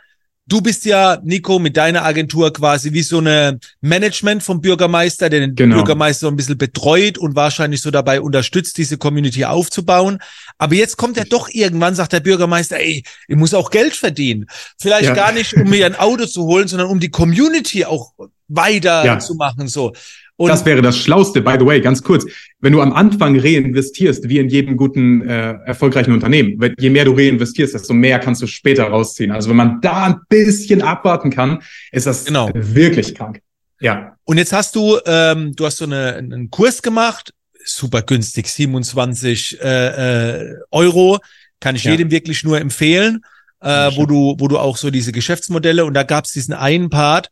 Du bist ja, Nico, mit deiner Agentur quasi wie so eine Management vom Bürgermeister, der den genau. Bürgermeister so ein bisschen betreut und wahrscheinlich so dabei unterstützt, diese Community aufzubauen. Aber jetzt kommt er doch irgendwann, sagt der Bürgermeister, ey, ich muss auch Geld verdienen. Vielleicht ja. gar nicht, um mir ein Auto zu holen, sondern um die Community auch weiter ja. zu machen, so. Und das wäre das Schlauste, by the way, ganz kurz. Wenn du am Anfang reinvestierst, wie in jedem guten, äh, erfolgreichen Unternehmen, je mehr du reinvestierst, desto mehr kannst du später rausziehen. Also wenn man da ein bisschen abwarten kann, ist das genau. wirklich krank. Ja. Und jetzt hast du, ähm, du hast so eine, einen Kurs gemacht, super günstig, 27 äh, äh, Euro, kann ich ja. jedem wirklich nur empfehlen, äh, wo du, wo du auch so diese Geschäftsmodelle und da gab es diesen einen Part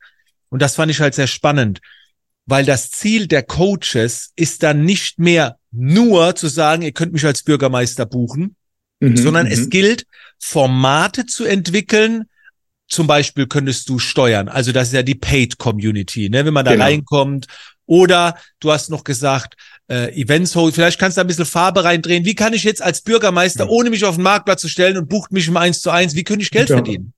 und das fand ich halt sehr spannend weil das Ziel der Coaches ist dann nicht mehr nur zu sagen, ihr könnt mich als Bürgermeister buchen, mhm, sondern es mhm. gilt, Formate zu entwickeln. Zum Beispiel könntest du steuern. Also das ist ja die Paid Community, ne? wenn man da genau. reinkommt. Oder du hast noch gesagt, äh, Events holen. Vielleicht kannst du da ein bisschen Farbe reindrehen. Wie kann ich jetzt als Bürgermeister, ja. ohne mich auf den Marktplatz zu stellen und bucht mich im Eins zu eins, wie könnte ich Geld ja. verdienen?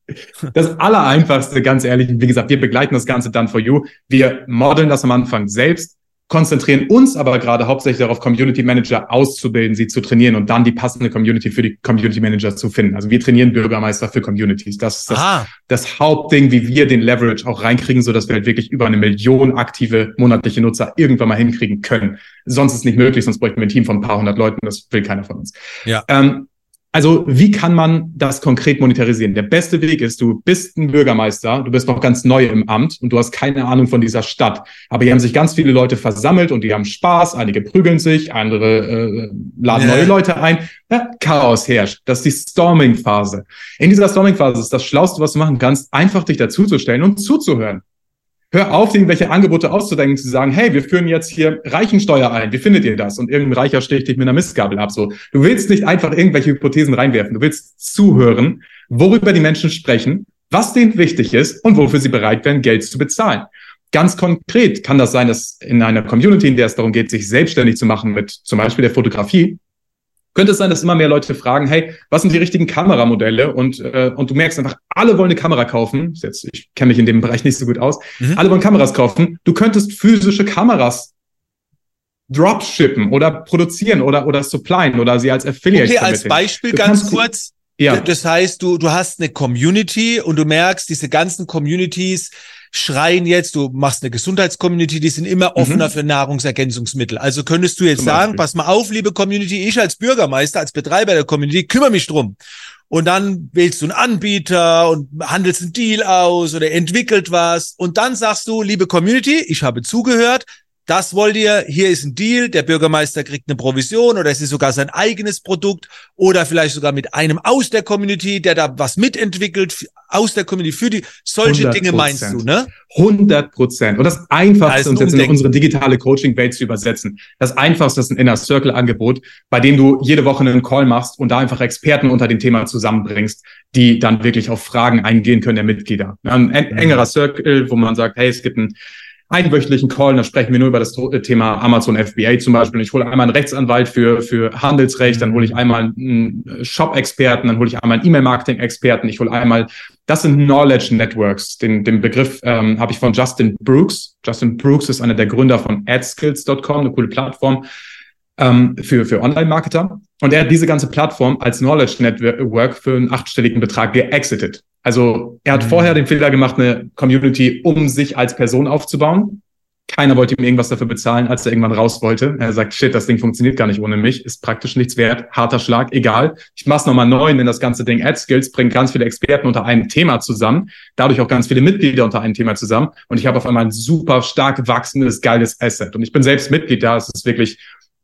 Das Allereinfachste, ganz ehrlich, wie gesagt, wir begleiten das Ganze dann for you. Wir modeln das am Anfang selbst konzentrieren uns aber gerade hauptsächlich darauf, Community Manager auszubilden, sie zu trainieren und dann die passende Community für die Community Manager zu finden. Also wir trainieren Bürgermeister für Communities. Das ist das, das Hauptding, wie wir den Leverage auch reinkriegen, so dass wir halt wirklich über eine Million aktive monatliche Nutzer irgendwann mal hinkriegen können. Sonst ist es nicht möglich, sonst bräuchten wir ein Team von ein paar hundert Leuten. Das will keiner von uns. Ja. Ähm, also wie kann man das konkret monetarisieren? Der beste Weg ist, du bist ein Bürgermeister, du bist noch ganz neu im Amt und du hast keine Ahnung von dieser Stadt. Aber hier haben sich ganz viele Leute versammelt und die haben Spaß, einige prügeln sich, andere äh, laden neue Leute ein. Ja, Chaos herrscht. Das ist die Storming-Phase. In dieser Storming-Phase ist das Schlauste, was du machen kannst, einfach dich dazuzustellen und zuzuhören. Hör auf, irgendwelche Angebote auszudenken, zu sagen, hey, wir führen jetzt hier Reichensteuer ein. Wie findet ihr das? Und irgendein Reicher sticht dich mit einer Mistgabel ab. So, du willst nicht einfach irgendwelche Hypothesen reinwerfen. Du willst zuhören, worüber die Menschen sprechen, was denen wichtig ist und wofür sie bereit wären, Geld zu bezahlen. Ganz konkret kann das sein, dass in einer Community, in der es darum geht, sich selbstständig zu machen mit zum Beispiel der Fotografie, könnte es sein, dass immer mehr Leute fragen, hey, was sind die richtigen Kameramodelle? Und, äh, und du merkst einfach, alle wollen eine Kamera kaufen. Jetzt, ich kenne mich in dem Bereich nicht so gut aus. Mhm. Alle wollen Kameras kaufen. Du könntest physische Kameras dropshippen oder produzieren oder, oder supplyen oder sie als Affiliate Okay, als Beispiel ganz kurz. Ja. Das heißt, du, du hast eine Community und du merkst, diese ganzen Communities schreien jetzt, du machst eine Gesundheitscommunity, die sind immer offener mhm. für Nahrungsergänzungsmittel. Also könntest du jetzt sagen, pass mal auf, liebe Community, ich als Bürgermeister, als Betreiber der Community, kümmere mich drum. Und dann wählst du einen Anbieter und handelst einen Deal aus oder entwickelt was. Und dann sagst du, liebe Community, ich habe zugehört, das wollt ihr, hier ist ein Deal, der Bürgermeister kriegt eine Provision oder es ist sogar sein eigenes Produkt oder vielleicht sogar mit einem aus der Community, der da was mitentwickelt, aus der Community für die, solche Dinge meinst du, ne? 100 Prozent. Und das Einfachste, uns jetzt in unsere digitale Coaching-Welt zu übersetzen, das Einfachste ist ein Inner Circle-Angebot, bei dem du jede Woche einen Call machst und da einfach Experten unter dem Thema zusammenbringst, die dann wirklich auf Fragen eingehen können der Mitglieder. Ein engerer Circle, wo man sagt, hey, es gibt ein einwöchentlichen Call, da sprechen wir nur über das Thema Amazon FBA zum Beispiel. Ich hole einmal einen Rechtsanwalt für, für Handelsrecht, dann hole ich einmal einen Shop-Experten, dann hole ich einmal einen E-Mail-Marketing-Experten, ich hole einmal, das sind Knowledge Networks. Den, den Begriff ähm, habe ich von Justin Brooks. Justin Brooks ist einer der Gründer von adskills.com, eine coole Plattform ähm, für, für Online-Marketer. Und er hat diese ganze Plattform als Knowledge Network für einen achtstelligen Betrag geexited. Also er hat mhm. vorher den Fehler gemacht, eine Community um sich als Person aufzubauen. Keiner wollte ihm irgendwas dafür bezahlen, als er irgendwann raus wollte. Er sagt, shit, das Ding funktioniert gar nicht ohne mich, ist praktisch nichts wert, harter Schlag, egal. Ich mach's nochmal neu, denn das ganze Ding AdSkills bringt ganz viele Experten unter einem Thema zusammen, dadurch auch ganz viele Mitglieder unter einem Thema zusammen. Und ich habe auf einmal ein super stark wachsendes, geiles Asset. Und ich bin selbst Mitglied da, es ist wirklich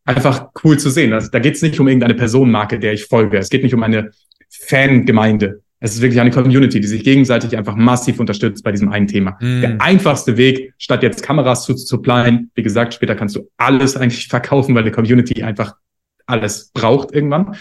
einfach cool zu sehen. Also, da geht es nicht um irgendeine Personenmarke, der ich folge. Es geht nicht um eine Fangemeinde. Es ist wirklich eine Community, die sich gegenseitig einfach massiv unterstützt bei diesem einen Thema. Mm. Der einfachste Weg, statt jetzt Kameras zu supplyen, wie gesagt, später kannst du alles eigentlich verkaufen, weil die Community einfach alles braucht irgendwann.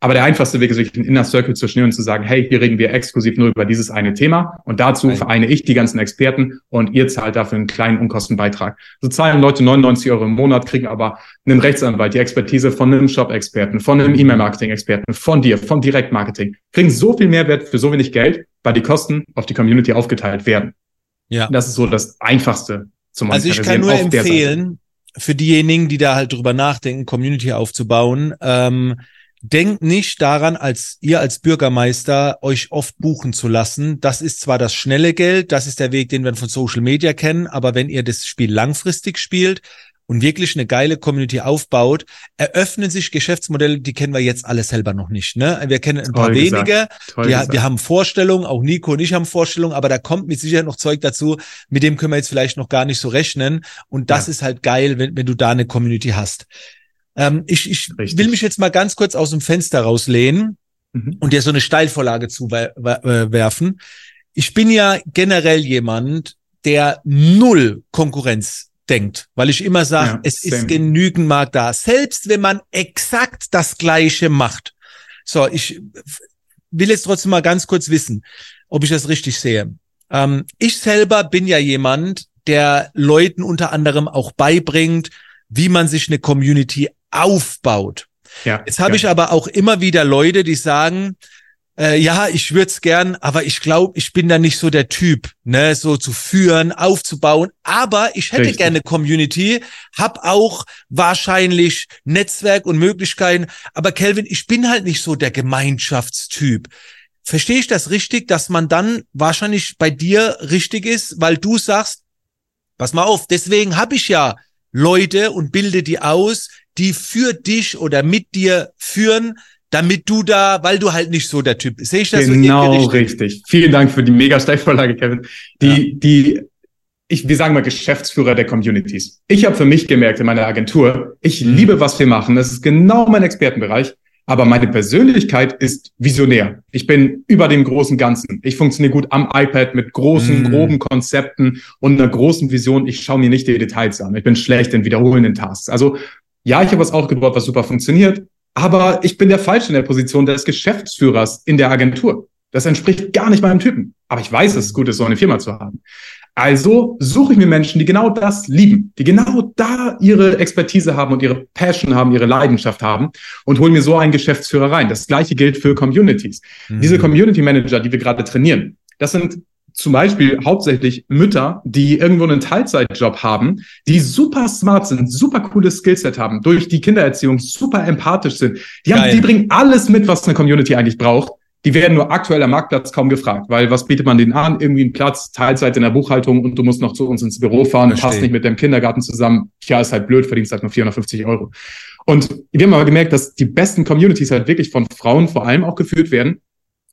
Aber der einfachste Weg ist wirklich, einen Inner Circle zu schnüren und zu sagen, hey, hier reden wir exklusiv nur über dieses eine Thema und dazu vereine ich die ganzen Experten und ihr zahlt dafür einen kleinen Unkostenbeitrag. So zahlen Leute 99 Euro im Monat, kriegen aber einen Rechtsanwalt, die Expertise von einem Shop-Experten, von einem E-Mail-Marketing-Experten, von dir, von Direktmarketing, kriegen so viel Mehrwert für so wenig Geld, weil die Kosten auf die Community aufgeteilt werden. Ja. Das ist so das Einfachste zum Also ich kann nur empfehlen, für diejenigen, die da halt drüber nachdenken, Community aufzubauen, ähm, Denkt nicht daran, als ihr als Bürgermeister euch oft buchen zu lassen. Das ist zwar das schnelle Geld, das ist der Weg, den wir von Social Media kennen, aber wenn ihr das Spiel langfristig spielt und wirklich eine geile Community aufbaut, eröffnen sich Geschäftsmodelle, die kennen wir jetzt alle selber noch nicht. Ne? Wir kennen ein paar wenige, die, wir haben Vorstellungen, auch Nico und ich haben Vorstellungen, aber da kommt mit Sicherheit noch Zeug dazu, mit dem können wir jetzt vielleicht noch gar nicht so rechnen. Und das ja. ist halt geil, wenn, wenn du da eine Community hast. Ähm, ich ich will mich jetzt mal ganz kurz aus dem Fenster rauslehnen mhm. und dir so eine Steilvorlage zuwerfen. Ich bin ja generell jemand, der null Konkurrenz denkt, weil ich immer sage, ja, es same. ist genügend Markt da, selbst wenn man exakt das Gleiche macht. So, ich will jetzt trotzdem mal ganz kurz wissen, ob ich das richtig sehe. Ähm, ich selber bin ja jemand, der Leuten unter anderem auch beibringt, wie man sich eine Community aufbaut. Ja, Jetzt habe ja. ich aber auch immer wieder Leute, die sagen, äh, ja, ich würde es gern, aber ich glaube, ich bin da nicht so der Typ, ne, so zu führen, aufzubauen. Aber ich hätte Richtig. gerne Community, hab auch wahrscheinlich Netzwerk und Möglichkeiten. Aber Kelvin, ich bin halt nicht so der Gemeinschaftstyp. Verstehe ich das richtig, dass man dann wahrscheinlich bei dir richtig ist, weil du sagst, pass mal auf, deswegen habe ich ja Leute und bilde die aus, die für dich oder mit dir führen, damit du da, weil du halt nicht so der Typ bist. Sehe ich das genau so richtig? richtig? Vielen Dank für die mega Steilvorlage, Kevin. Die, ja. die, ich, wir sagen mal Geschäftsführer der Communities. Ich habe für mich gemerkt in meiner Agentur, ich mhm. liebe, was wir machen. Das ist genau mein Expertenbereich. Aber meine Persönlichkeit ist visionär. Ich bin über dem großen Ganzen. Ich funktioniere gut am iPad mit großen, mm. groben Konzepten und einer großen Vision. Ich schaue mir nicht die Details an. Ich bin schlecht in wiederholenden Tasks. Also ja, ich habe was aufgebaut, was super funktioniert, aber ich bin der Falsche in der Position des Geschäftsführers in der Agentur. Das entspricht gar nicht meinem Typen. Aber ich weiß, dass es gut ist, so eine Firma zu haben. Also suche ich mir Menschen, die genau das lieben, die genau da ihre Expertise haben und ihre Passion haben, ihre Leidenschaft haben und hole mir so einen Geschäftsführer rein. Das gleiche gilt für Communities. Mhm. Diese Community Manager, die wir gerade trainieren, das sind zum Beispiel hauptsächlich Mütter, die irgendwo einen Teilzeitjob haben, die super smart sind, super cooles Skillset haben, durch die Kindererziehung super empathisch sind. Die, haben, die bringen alles mit, was eine Community eigentlich braucht. Die werden nur aktuell am Marktplatz kaum gefragt, weil was bietet man denen an? Irgendwie einen Platz, Teilzeit in der Buchhaltung und du musst noch zu uns ins Büro fahren, Verstehe. passt nicht mit dem Kindergarten zusammen. Tja, ist halt blöd, verdienst halt nur 450 Euro. Und wir haben aber gemerkt, dass die besten Communities halt wirklich von Frauen vor allem auch geführt werden,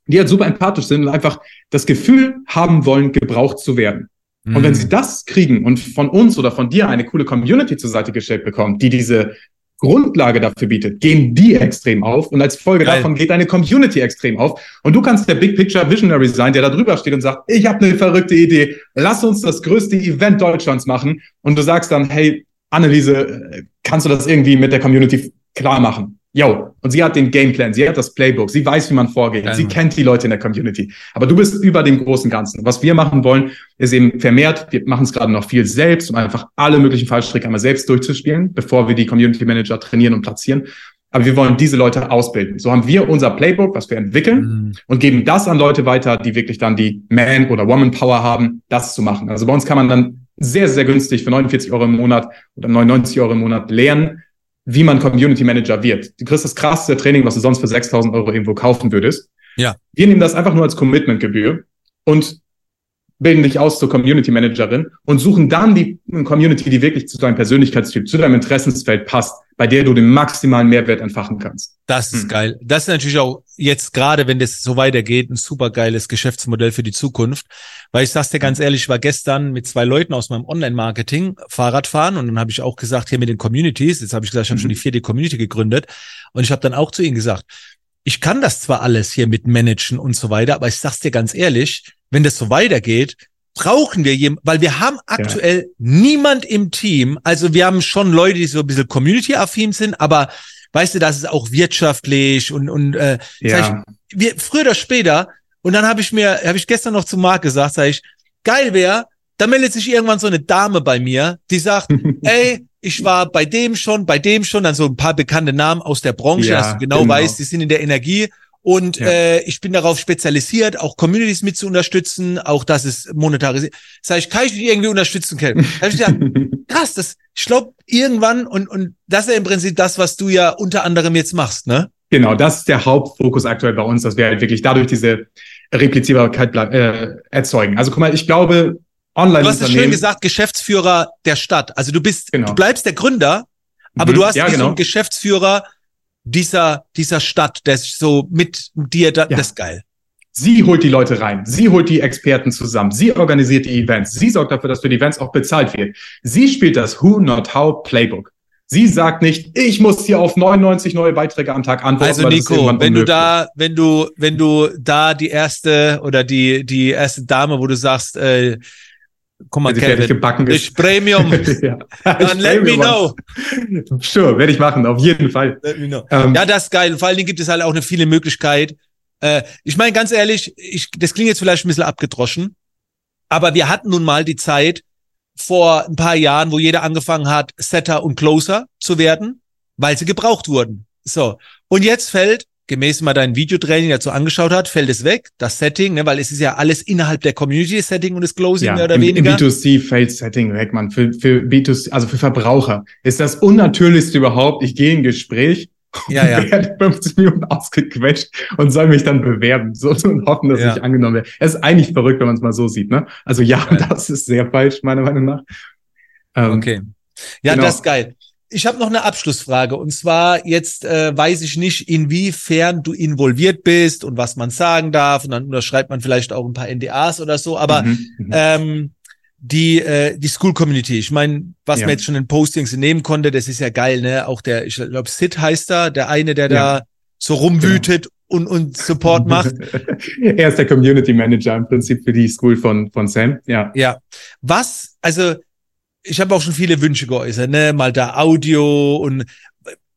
die halt super empathisch sind und einfach das Gefühl haben wollen, gebraucht zu werden. Und wenn mhm. sie das kriegen und von uns oder von dir eine coole Community zur Seite gestellt bekommen, die diese Grundlage dafür bietet, gehen die extrem auf und als Folge Geil. davon geht deine Community extrem auf. Und du kannst der Big Picture Visionary sein, der da drüber steht und sagt, ich habe eine verrückte Idee, lass uns das größte Event Deutschlands machen. Und du sagst dann, hey, Anneliese, kannst du das irgendwie mit der Community klar machen? Yo, und sie hat den Gameplan, sie hat das Playbook, sie weiß, wie man vorgeht, ja. sie kennt die Leute in der Community. Aber du bist über dem großen Ganzen. Was wir machen wollen, ist eben vermehrt, wir machen es gerade noch viel selbst, um einfach alle möglichen Fallstricke einmal selbst durchzuspielen, bevor wir die Community Manager trainieren und platzieren. Aber wir wollen diese Leute ausbilden. So haben wir unser Playbook, was wir entwickeln mhm. und geben das an Leute weiter, die wirklich dann die Man- oder Woman-Power haben, das zu machen. Also bei uns kann man dann sehr, sehr günstig für 49 Euro im Monat oder 99 Euro im Monat lernen, wie man Community Manager wird. Du kriegst das krasseste Training, was du sonst für 6000 Euro irgendwo kaufen würdest. Ja. Wir nehmen das einfach nur als Commitmentgebühr und bilden dich aus zur Community Managerin und suchen dann die Community, die wirklich zu deinem Persönlichkeitstyp, zu deinem Interessensfeld passt, bei der du den maximalen Mehrwert entfachen kannst. Das ist hm. geil. Das ist natürlich auch jetzt gerade, wenn das so weitergeht, ein super geiles Geschäftsmodell für die Zukunft. Weil ich sag's dir ganz ehrlich, ich war gestern mit zwei Leuten aus meinem Online-Marketing Fahrrad fahren und dann habe ich auch gesagt, hier mit den Communities, jetzt habe ich gesagt, ich habe mhm. schon die vierte Community gegründet und ich habe dann auch zu ihnen gesagt, ich kann das zwar alles hier mit managen und so weiter, aber ich sag's dir ganz ehrlich, wenn das so weitergeht, brauchen wir jemanden, weil wir haben aktuell ja. niemand im Team. Also wir haben schon Leute, die so ein bisschen community-affin sind, aber weißt du, das ist auch wirtschaftlich und und äh, ja. ich, wir, früher oder später. Und dann habe ich mir, habe ich gestern noch zu Marc gesagt, sag ich, geil wäre, da meldet sich irgendwann so eine Dame bei mir, die sagt, ey, ich war bei dem schon, bei dem schon, dann so ein paar bekannte Namen aus der Branche, ja, dass du genau, genau weißt, die sind in der Energie und ja. äh, ich bin darauf spezialisiert, auch Communities mit zu unterstützen, auch das ist monetarisiert. Sag ich, kann ich dich irgendwie unterstützen, Kel? Da hab ich gesagt, krass, das, glaube, irgendwann, und, und das ist ja im Prinzip das, was du ja unter anderem jetzt machst, ne? Genau, das ist der Hauptfokus aktuell bei uns, dass wir halt wirklich dadurch diese Replizierbarkeit äh, erzeugen. Also guck mal, ich glaube, online Du hast es schön gesagt, Geschäftsführer der Stadt. Also du bist, genau. du bleibst der Gründer, aber mhm, du hast ja, genau. so einen Geschäftsführer dieser, dieser Stadt, der ist so mit dir, da, ja. das ist geil. Sie holt die Leute rein. Sie holt die Experten zusammen. Sie organisiert die Events. Sie sorgt dafür, dass für die Events auch bezahlt wird. Sie spielt das Who Not How Playbook. Sie sagt nicht, ich muss hier auf 99 neue Beiträge am Tag antworten. Also Nico, wenn du da, wenn du, wenn du da die erste oder die die erste Dame, wo du sagst, äh, Guck mal, Kevin, gebacken ist. Premium. ja. Dann let me know. Sure, werde ich machen, auf jeden Fall. Let me know. Ähm, ja, das ist geil. Vor allen Dingen gibt es halt auch eine viele Möglichkeit. Äh, ich meine, ganz ehrlich, ich, das klingt jetzt vielleicht ein bisschen abgedroschen, aber wir hatten nun mal die Zeit vor ein paar Jahren, wo jeder angefangen hat, Setter und Closer zu werden, weil sie gebraucht wurden. So. Und jetzt fällt gemäß mal dein Videotraining dazu angeschaut hat, fällt es weg, das Setting, ne, weil es ist ja alles innerhalb der Community-Setting und das Closing ja, mehr oder im, weniger. Im B2C fällt Setting weg, man. Für, für B2C, also für Verbraucher ist das unnatürlichste überhaupt. Ich gehe in ein Gespräch ja, ja. werde 50 Minuten ausgequetscht und soll mich dann bewerben so, und hoffen, dass ja. ich angenommen werde. Es ist eigentlich verrückt, wenn man es mal so sieht. Ne? Also ja, geil. das ist sehr falsch, meiner Meinung nach. Ähm, okay. Ja, genau. das ist geil. Ich habe noch eine Abschlussfrage und zwar jetzt äh, weiß ich nicht, inwiefern du involviert bist und was man sagen darf und dann unterschreibt man vielleicht auch ein paar NDAs oder so, aber mhm, mhm, ähm, die äh, die School Community, ich meine, was ja. man jetzt schon in Postings nehmen konnte, das ist ja geil, ne? Auch der, ich glaube Sid heißt da, der eine, der ja. da so rumwütet genau. und und Support macht. er ist der Community Manager im Prinzip für die School von von Sam, ja. Ja. Was, also ich habe auch schon viele Wünsche geäußert, ne? Mal da Audio und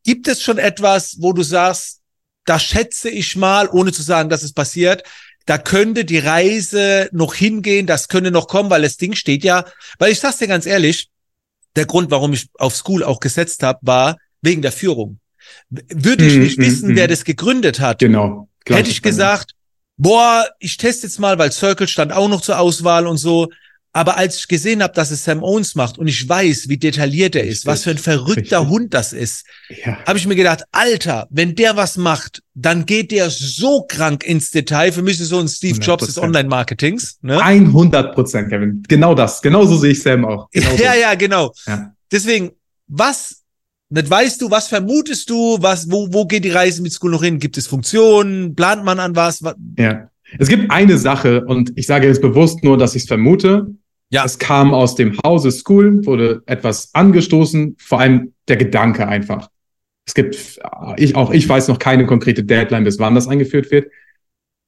gibt es schon etwas, wo du sagst, da schätze ich mal, ohne zu sagen, dass es passiert, da könnte die Reise noch hingehen, das könnte noch kommen, weil das Ding steht ja, weil ich sag's dir ganz ehrlich, der Grund, warum ich auf School auch gesetzt habe, war wegen der Führung. Würde ich hm, nicht mm, wissen, mm, wer das gegründet hat, genau, hätte ich gesagt, boah, ich teste jetzt mal, weil Circle stand auch noch zur Auswahl und so, Aber als ich gesehen habe, dass es Sam Owens macht und ich weiß, wie detailliert er ist, was für ein verrückter Richtig. Hund das ist, ja. habe ich mir gedacht, Alter, wenn der was macht, dann geht der so krank ins Detail. Für mich ist es so ein Steve 100%. Jobs des Online-Marketings. Ne? 100 Prozent, Kevin. Genau das. Genauso sehe ich Sam auch. Genauso. Ja, ja, genau. Ja. Deswegen, was nicht weißt du, was vermutest du, was, wo, wo geht die Reise mit School noch hin? Gibt es Funktionen? Plant man an was? Ja. Es gibt eine Sache und ich sage jetzt bewusst nur, dass ich es vermute. Ja. Es kam aus dem Hause School, wurde etwas angestoßen, vor allem der Gedanke einfach. Es gibt, ich, auch ich weiß noch keine konkrete Deadline, bis wann das eingeführt wird.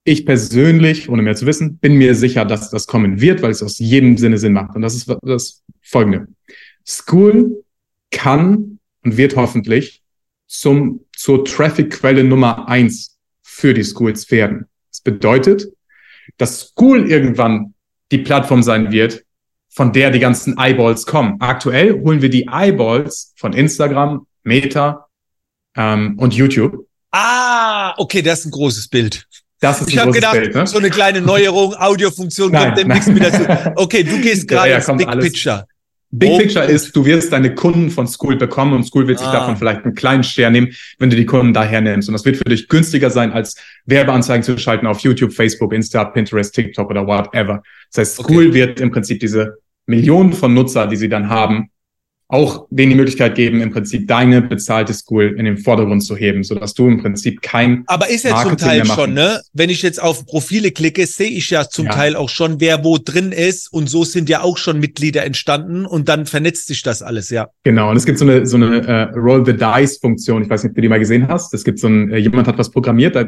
Ich persönlich, ohne mehr zu wissen, bin mir sicher, dass das kommen wird, weil es aus jedem Sinne Sinn macht. Und das ist das folgende. School kann und wird hoffentlich zum, zur Traffic-Quelle Nummer eins für die Schools werden. Das bedeutet, dass School irgendwann die Plattform sein wird, von der die ganzen Eyeballs kommen. Aktuell holen wir die Eyeballs von Instagram, Meta ähm, und YouTube. Ah, okay, das ist ein großes Bild. Das ist ich habe gedacht, Bild, ne? so eine kleine Neuerung, Audiofunktion kommt dem nichts mehr dazu. Okay, du gehst gerade ja, ja, ins Big alles. Picture. Big Picture ist, du wirst deine Kunden von School bekommen und School wird sich ah. davon vielleicht einen kleinen Share nehmen, wenn du die Kunden daher nimmst. Und das wird für dich günstiger sein, als Werbeanzeigen zu schalten auf YouTube, Facebook, Insta, Pinterest, TikTok oder whatever. Das heißt, School okay. wird im Prinzip diese Millionen von Nutzer, die sie dann haben, auch denen die Möglichkeit geben, im Prinzip deine bezahlte School in den Vordergrund zu heben, so dass du im Prinzip kein Aber ist ja Marketing zum Teil schon, ne? Wenn ich jetzt auf Profile klicke, sehe ich ja zum ja. Teil auch schon, wer wo drin ist und so sind ja auch schon Mitglieder entstanden und dann vernetzt sich das alles, ja. Genau, und es gibt so eine so eine äh, Roll the Dice Funktion, ich weiß nicht, ob du die mal gesehen hast. Es gibt so ein äh, jemand hat was programmiert, da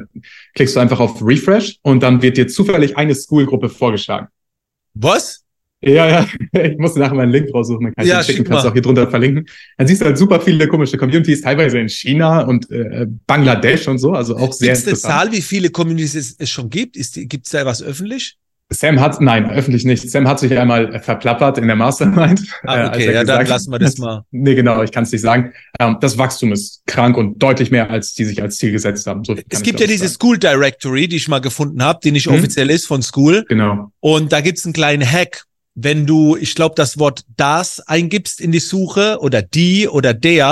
klickst du einfach auf Refresh und dann wird dir zufällig eine School-Gruppe vorgeschlagen. Was? Ja, ja, ich musste nachher mal einen Link raussuchen, dann kann ich ja, den schicken, kannst du auch hier drunter verlinken. Dann siehst du halt super viele komische Communities, teilweise in China und äh, Bangladesch und so, also auch sehr Gibt's interessant. eine Zahl, wie viele Communities es, es schon gibt? Gibt es da was öffentlich? Sam hat, nein, öffentlich nicht. Sam hat sich einmal verplappert in der Mastermind. Ah, okay, äh, ja, dann lassen wir das mal. Nee, genau, ich kann es nicht sagen. Ähm, das Wachstum ist krank und deutlich mehr, als die sich als Ziel gesetzt haben. So es gibt ja diese sagen. School Directory, die ich mal gefunden habe, die nicht hm? offiziell ist von School. Genau. Und da gibt's einen kleinen Hack, wenn du, ich glaube, das Wort das eingibst in die Suche oder die oder der,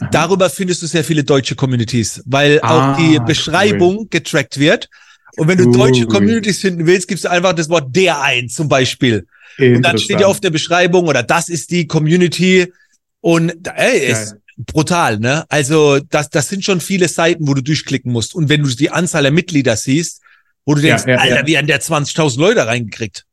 Aha. darüber findest du sehr viele deutsche Communities, weil ah, auch die Beschreibung cool. getrackt wird. Und wenn du cool. deutsche Communities finden willst, gibst du einfach das Wort der ein, zum Beispiel. Und dann steht ja auf der Beschreibung oder das ist die Community. Und ey, ist brutal, ne? Also das, das sind schon viele Seiten, wo du durchklicken musst. Und wenn du die Anzahl der Mitglieder siehst, wo du denkst, ja, ja, Alter, ja. wie an der 20.000 Leute reingekriegt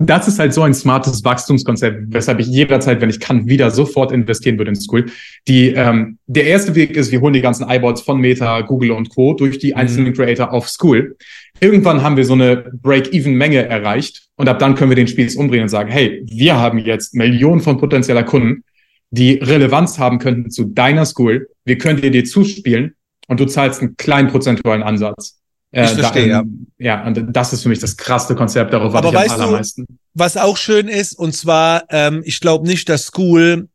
das ist halt so ein smartes Wachstumskonzept, weshalb ich jederzeit, wenn ich kann, wieder sofort investieren würde in School. Die, ähm, der erste Weg ist, wir holen die ganzen iBots von Meta, Google und Co. durch die einzelnen mhm. Creator auf School. Irgendwann haben wir so eine Break-Even-Menge erreicht und ab dann können wir den Spieß umdrehen und sagen, hey, wir haben jetzt Millionen von potenzieller Kunden, die Relevanz haben könnten zu deiner School. Wir können dir die zuspielen und du zahlst einen kleinen prozentualen Ansatz. Äh, ich verstehe, da, ähm, ja. Ja, und das ist für mich das krasseste Konzept, darauf warte ich am allermeisten. Du, was auch schön ist, und zwar, ähm, ich glaube nicht, dass School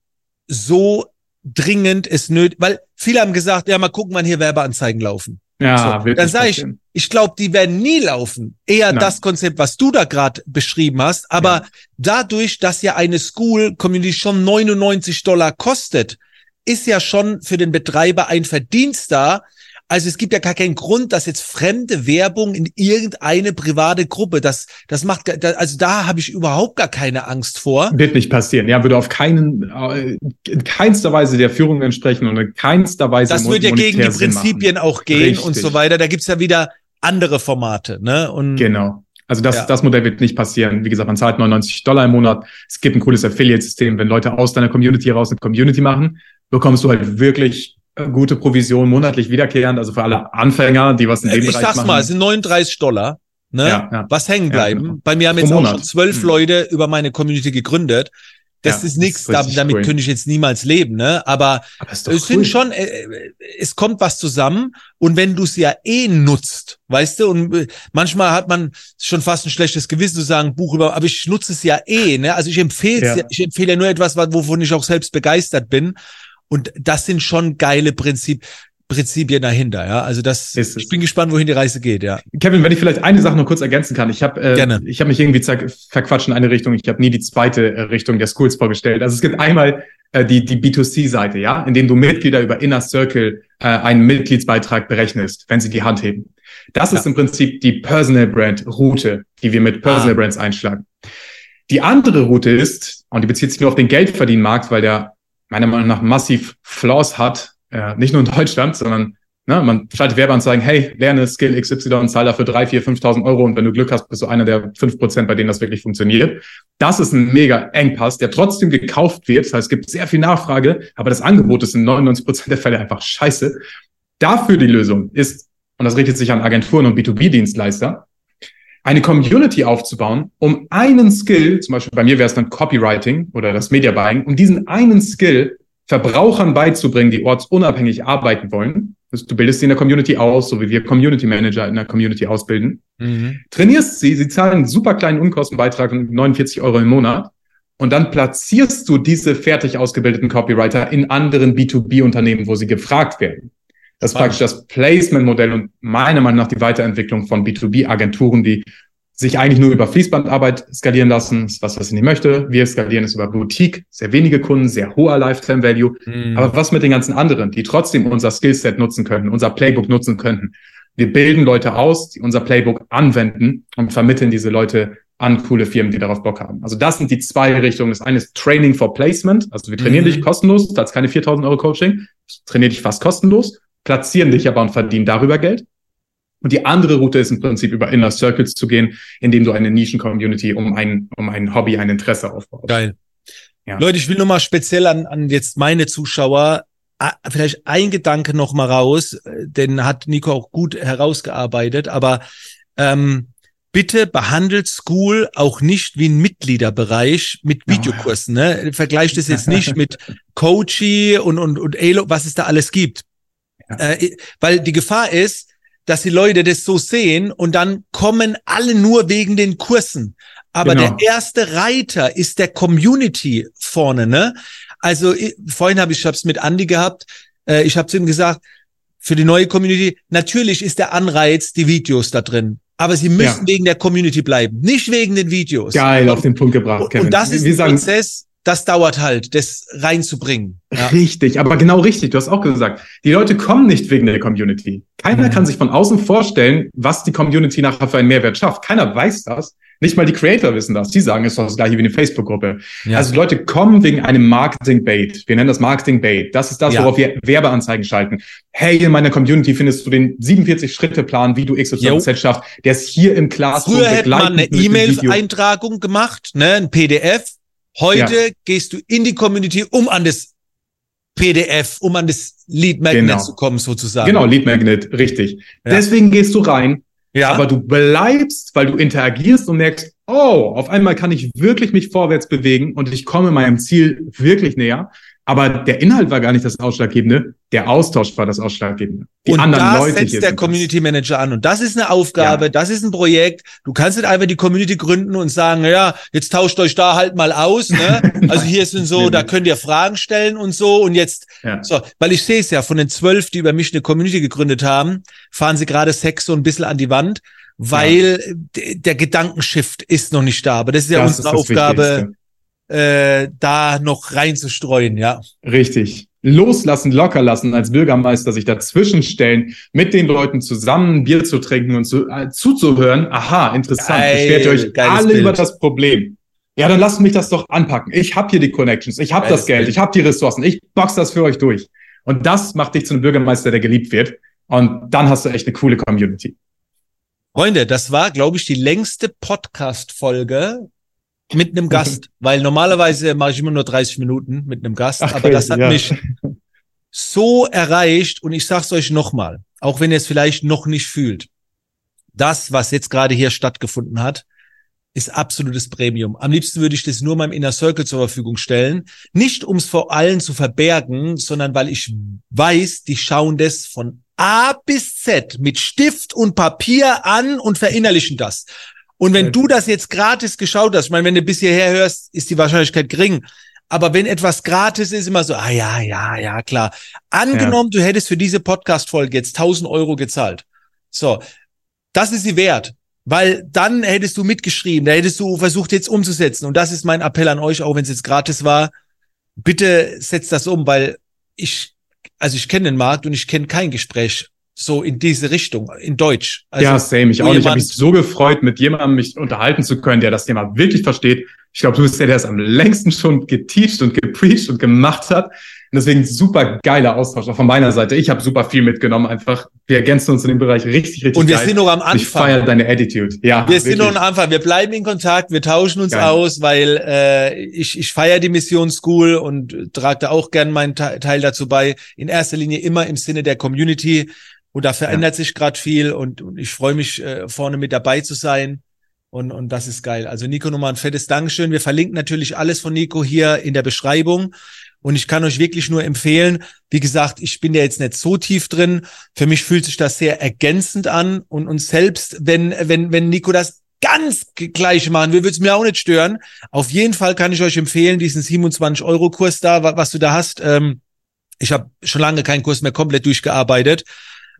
so dringend ist nötig, weil viele haben gesagt, ja, mal gucken, wann hier Werbeanzeigen laufen. Ja, so, Dann sage ich, ich glaube, die werden nie laufen. Eher Nein. das Konzept, was du da gerade beschrieben hast. Aber ja. dadurch, dass ja eine School Community schon 99 Dollar kostet, ist ja schon für den Betreiber ein Verdienst da, also es gibt ja gar keinen Grund, dass jetzt fremde Werbung in irgendeine private Gruppe, das, das macht, also da habe ich überhaupt gar keine Angst vor. Wird nicht passieren. Ja, würde auf keinen, äh, in keinster Weise der Führung entsprechen und in keinster Weise. Das würde ja gegen die Prinzipien auch gehen Richtig. und so weiter. Da gibt's ja wieder andere Formate, ne? Und genau. Also das, ja. das Modell wird nicht passieren. Wie gesagt, man zahlt 99 Dollar im Monat. Es gibt ein cooles Affiliate-System. Wenn Leute aus deiner Community heraus eine Community machen, bekommst du halt wirklich gute Provision monatlich wiederkehrend, also für alle Anfänger, die was in dem ich Bereich machen. Ich sag's mal, es sind 39 Dollar, ne? Ja, ja. Was hängen bleiben. Ja, genau. Bei mir haben jetzt auch schon zwölf hm. Leute über meine Community gegründet. Das ist nichts, damit cool. könnte ich jetzt niemals leben, ne? Aber, Aber es cool. sind schon, äh, es kommt was zusammen und wenn du es ja eh nutzt, weißt du, und äh, manchmal hat man schon fast ein schlechtes Gewissen zu sagen, Buch über, aber ich nutze es ja eh, ne? Also ich empfehle ja. ich empfehle ja nur etwas, wovon ich auch selbst begeistert bin. Und das sind schon geile Prinzipien. Prinzipien dahinter, ja. Also das, ich bin gespannt, wohin die Reise geht, ja. Kevin, wenn ich vielleicht eine Sache noch kurz ergänzen kann. Ich habe äh, ich habe mich irgendwie verquatscht in eine Richtung. Ich habe nie die zweite äh, Richtung der Schools vorgestellt. Also es gibt einmal äh, die, die B2C-Seite, ja, in dem du Mitglieder über Inner Circle äh, einen Mitgliedsbeitrag berechnest, wenn sie die Hand heben. Das ja. ist im Prinzip die Personal Brand Route, die wir mit Personal ah. Brands einschlagen. Die andere Route ist, und die bezieht sich nur auf den Geldverdienmarkt, weil der meiner Meinung nach massiv Flaws hat, äh, nicht nur in Deutschland, sondern ne, man schaltet Werbeanzeigen, hey, lerne Skill XY und zahl dafür 3, 4, 5.000 Euro und wenn du Glück hast, bist du einer der 5%, bei denen das wirklich funktioniert. Das ist ein mega Engpass, der trotzdem gekauft wird. Das heißt, es gibt sehr viel Nachfrage, aber das Angebot ist in 99% der Fälle einfach scheiße. Dafür die Lösung ist, und das richtet sich an Agenturen und B2B-Dienstleister, eine Community aufzubauen, um einen Skill, zum Beispiel bei mir wäre es dann Copywriting oder das Media Buying, um diesen einen Skill Verbrauchern beizubringen, die ortsunabhängig arbeiten wollen. Also du bildest sie in der Community aus, so wie wir Community Manager in der Community ausbilden. Mhm. Trainierst sie, sie zahlen einen super kleinen Unkostenbeitrag von 49 Euro im Monat. Und dann platzierst du diese fertig ausgebildeten Copywriter in anderen B2B-Unternehmen, wo sie gefragt werden. Das ist praktisch das Placement-Modell und meiner Meinung nach die Weiterentwicklung von B2B-Agenturen, die sich eigentlich nur über Fließbandarbeit skalieren lassen, ist was, was ich nicht möchte. Wir skalieren es über Boutique, sehr wenige Kunden, sehr hoher Lifetime Value. Mhm. Aber was mit den ganzen anderen, die trotzdem unser Skillset nutzen können, unser Playbook nutzen können? Wir bilden Leute aus, die unser Playbook anwenden und vermitteln diese Leute an coole Firmen, die darauf Bock haben. Also das sind die zwei Richtungen. Das eine ist Training for Placement. Also wir trainieren mhm. dich kostenlos, da keine 4000 Euro Coaching, trainieren dich fast kostenlos, platzieren dich aber und verdienen darüber Geld. Und die andere Route ist im Prinzip über Inner Circles zu gehen, indem du eine Nischen-Community um ein, um ein Hobby, ein Interesse aufbaust. Geil. Ja. Leute, ich will nochmal speziell an, an jetzt meine Zuschauer vielleicht ein Gedanke noch mal raus, den hat Nico auch gut herausgearbeitet, aber ähm, bitte behandelt School auch nicht wie ein Mitgliederbereich mit Videokursen. Ne? Vergleicht es jetzt nicht mit Coachy und, und, und Elo, was es da alles gibt. Ja. Äh, weil die Gefahr ist, dass die Leute das so sehen und dann kommen alle nur wegen den Kursen. Aber genau. der erste Reiter ist der Community vorne, ne? Also ich, vorhin habe ich es mit Andy gehabt. Äh, ich habe zu ihm gesagt, für die neue Community, natürlich ist der Anreiz die Videos da drin. Aber sie müssen ja. wegen der Community bleiben, nicht wegen den Videos. Geil, auf den Punkt gebracht, Kevin. Und das ist ein Prozess, das dauert halt, das reinzubringen. Ja. Richtig, aber genau richtig, du hast auch gesagt, die Leute kommen nicht wegen der Community. Keiner mhm. kann sich von außen vorstellen, was die Community nachher für einen Mehrwert schafft. Keiner weiß das. Nicht mal die Creator wissen das. Die sagen, es ist doch das gleiche wie eine Facebook-Gruppe. Ja. Also Leute kommen wegen einem Marketing-Bait. Wir nennen das Marketing-Bait. Das ist das, ja. worauf wir Werbeanzeigen schalten. Hey, in meiner Community findest du den 47-Schritte-Plan, wie du XYZ schaffst. Der ist hier im Classroom. Früher hätte man eine E-Mail-Eintragung gemacht, ne, ein PDF Heute ja. gehst du in die Community, um an das PDF, um an das Lead Magnet genau. zu kommen, sozusagen. Genau, Lead Magnet, richtig. Ja. Deswegen gehst du rein, ja. aber du bleibst, weil du interagierst und merkst, oh, auf einmal kann ich wirklich mich vorwärts bewegen und ich komme meinem Ziel wirklich näher. Aber der Inhalt war gar nicht das Ausschlaggebende, der Austausch war das Ausschlaggebende. Die und anderen da Leute setzt der Community Manager an. Und das ist eine Aufgabe, ja. das ist ein Projekt. Du kannst nicht einfach die Community gründen und sagen, ja, jetzt tauscht euch da halt mal aus. Ne? also hier sind so, da könnt ihr Fragen stellen und so. Und jetzt, ja. so, weil ich sehe es ja, von den zwölf, die über mich eine Community gegründet haben, fahren sie gerade sechs so ein bisschen an die Wand, weil ja. der Gedankenshift ist noch nicht da. Aber das ist ja das unsere ist Aufgabe. Wichtigste äh, da noch reinzustreuen, ja. Richtig. Loslassen, locker lassen, als Bürgermeister sich dazwischenstellen, mit den Leuten zusammen Bier zu trinken und zu, äh, zuzuhören. Aha, interessant. Geil, Beschwert euch alle Bild. über das Problem. Ja, dann lasst mich das doch anpacken. Ich habe hier die Connections, ich habe das Geld, Bild. ich habe die Ressourcen, ich box das für euch durch. Und das macht dich zu einem Bürgermeister, der geliebt wird. Und dann hast du echt eine coole Community. Freunde, das war, glaube ich, die längste Podcast-Folge mit einem Gast, weil normalerweise mache ich immer nur 30 Minuten mit einem Gast, Ach, aber das hat ja. mich so erreicht und ich sag's euch nochmal, auch wenn ihr es vielleicht noch nicht fühlt. Das, was jetzt gerade hier stattgefunden hat, ist absolutes Premium. Am liebsten würde ich das nur meinem Inner Circle zur Verfügung stellen. Nicht um es vor allen zu verbergen, sondern weil ich weiß, die schauen das von A bis Z mit Stift und Papier an und verinnerlichen das. Und wenn du das jetzt gratis geschaut hast, ich meine, wenn du bis hierher hörst, ist die Wahrscheinlichkeit gering. Aber wenn etwas gratis ist, immer so, ah ja, ja, ja, klar. Angenommen, ja. du hättest für diese Podcast-Folge jetzt 1000 Euro gezahlt. So, das ist sie wert. Weil dann hättest du mitgeschrieben, da hättest du versucht jetzt umzusetzen. Und das ist mein Appell an euch, auch wenn es jetzt gratis war. Bitte setzt das um, weil ich, also ich kenne den Markt und ich kenne kein Gespräch so in diese Richtung, in Deutsch. Also, ja, same. Ich auch nicht. Ich habe mich so gefreut, mit jemandem mich unterhalten zu können, der das Thema wirklich versteht. Ich glaube, du bist der, der es am längsten schon geteacht und gepreacht und gemacht hat. Und deswegen super geiler Austausch auch von meiner Seite. Ich habe super viel mitgenommen. Einfach, wir ergänzen uns in dem Bereich richtig, richtig Und wir geil. sind noch am Anfang. Ich feiere deine Attitude. Ja, wir wirklich. sind noch am Anfang. Wir bleiben in Kontakt. Wir tauschen uns geil. aus, weil äh, ich, ich feiere die Mission School und trage da auch gern meinen Teil dazu bei. In erster Linie immer im Sinne der Community. Und da verändert ja. sich gerade viel und, und ich freue mich, äh, vorne mit dabei zu sein. Und, und das ist geil. Also Nico, nochmal ein fettes Dankeschön. Wir verlinken natürlich alles von Nico hier in der Beschreibung. Und ich kann euch wirklich nur empfehlen, wie gesagt, ich bin ja jetzt nicht so tief drin. Für mich fühlt sich das sehr ergänzend an. Und, und selbst wenn, wenn, wenn Nico das ganz gleich machen will, würde es mir auch nicht stören. Auf jeden Fall kann ich euch empfehlen, diesen 27-Euro-Kurs da, was du da hast. Ähm, ich habe schon lange keinen Kurs mehr komplett durchgearbeitet.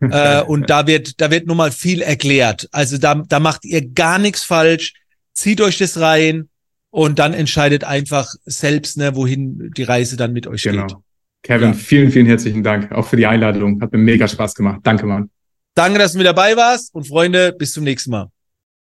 äh, und da wird, da wird nun mal viel erklärt. Also da, da macht ihr gar nichts falsch. Zieht euch das rein, und dann entscheidet einfach selbst, ne, wohin die Reise dann mit euch genau. geht. Kevin, ja. vielen, vielen herzlichen Dank auch für die Einladung. Hat mir mega Spaß gemacht. Danke, Mann. Danke, dass du mit dabei warst und Freunde, bis zum nächsten Mal.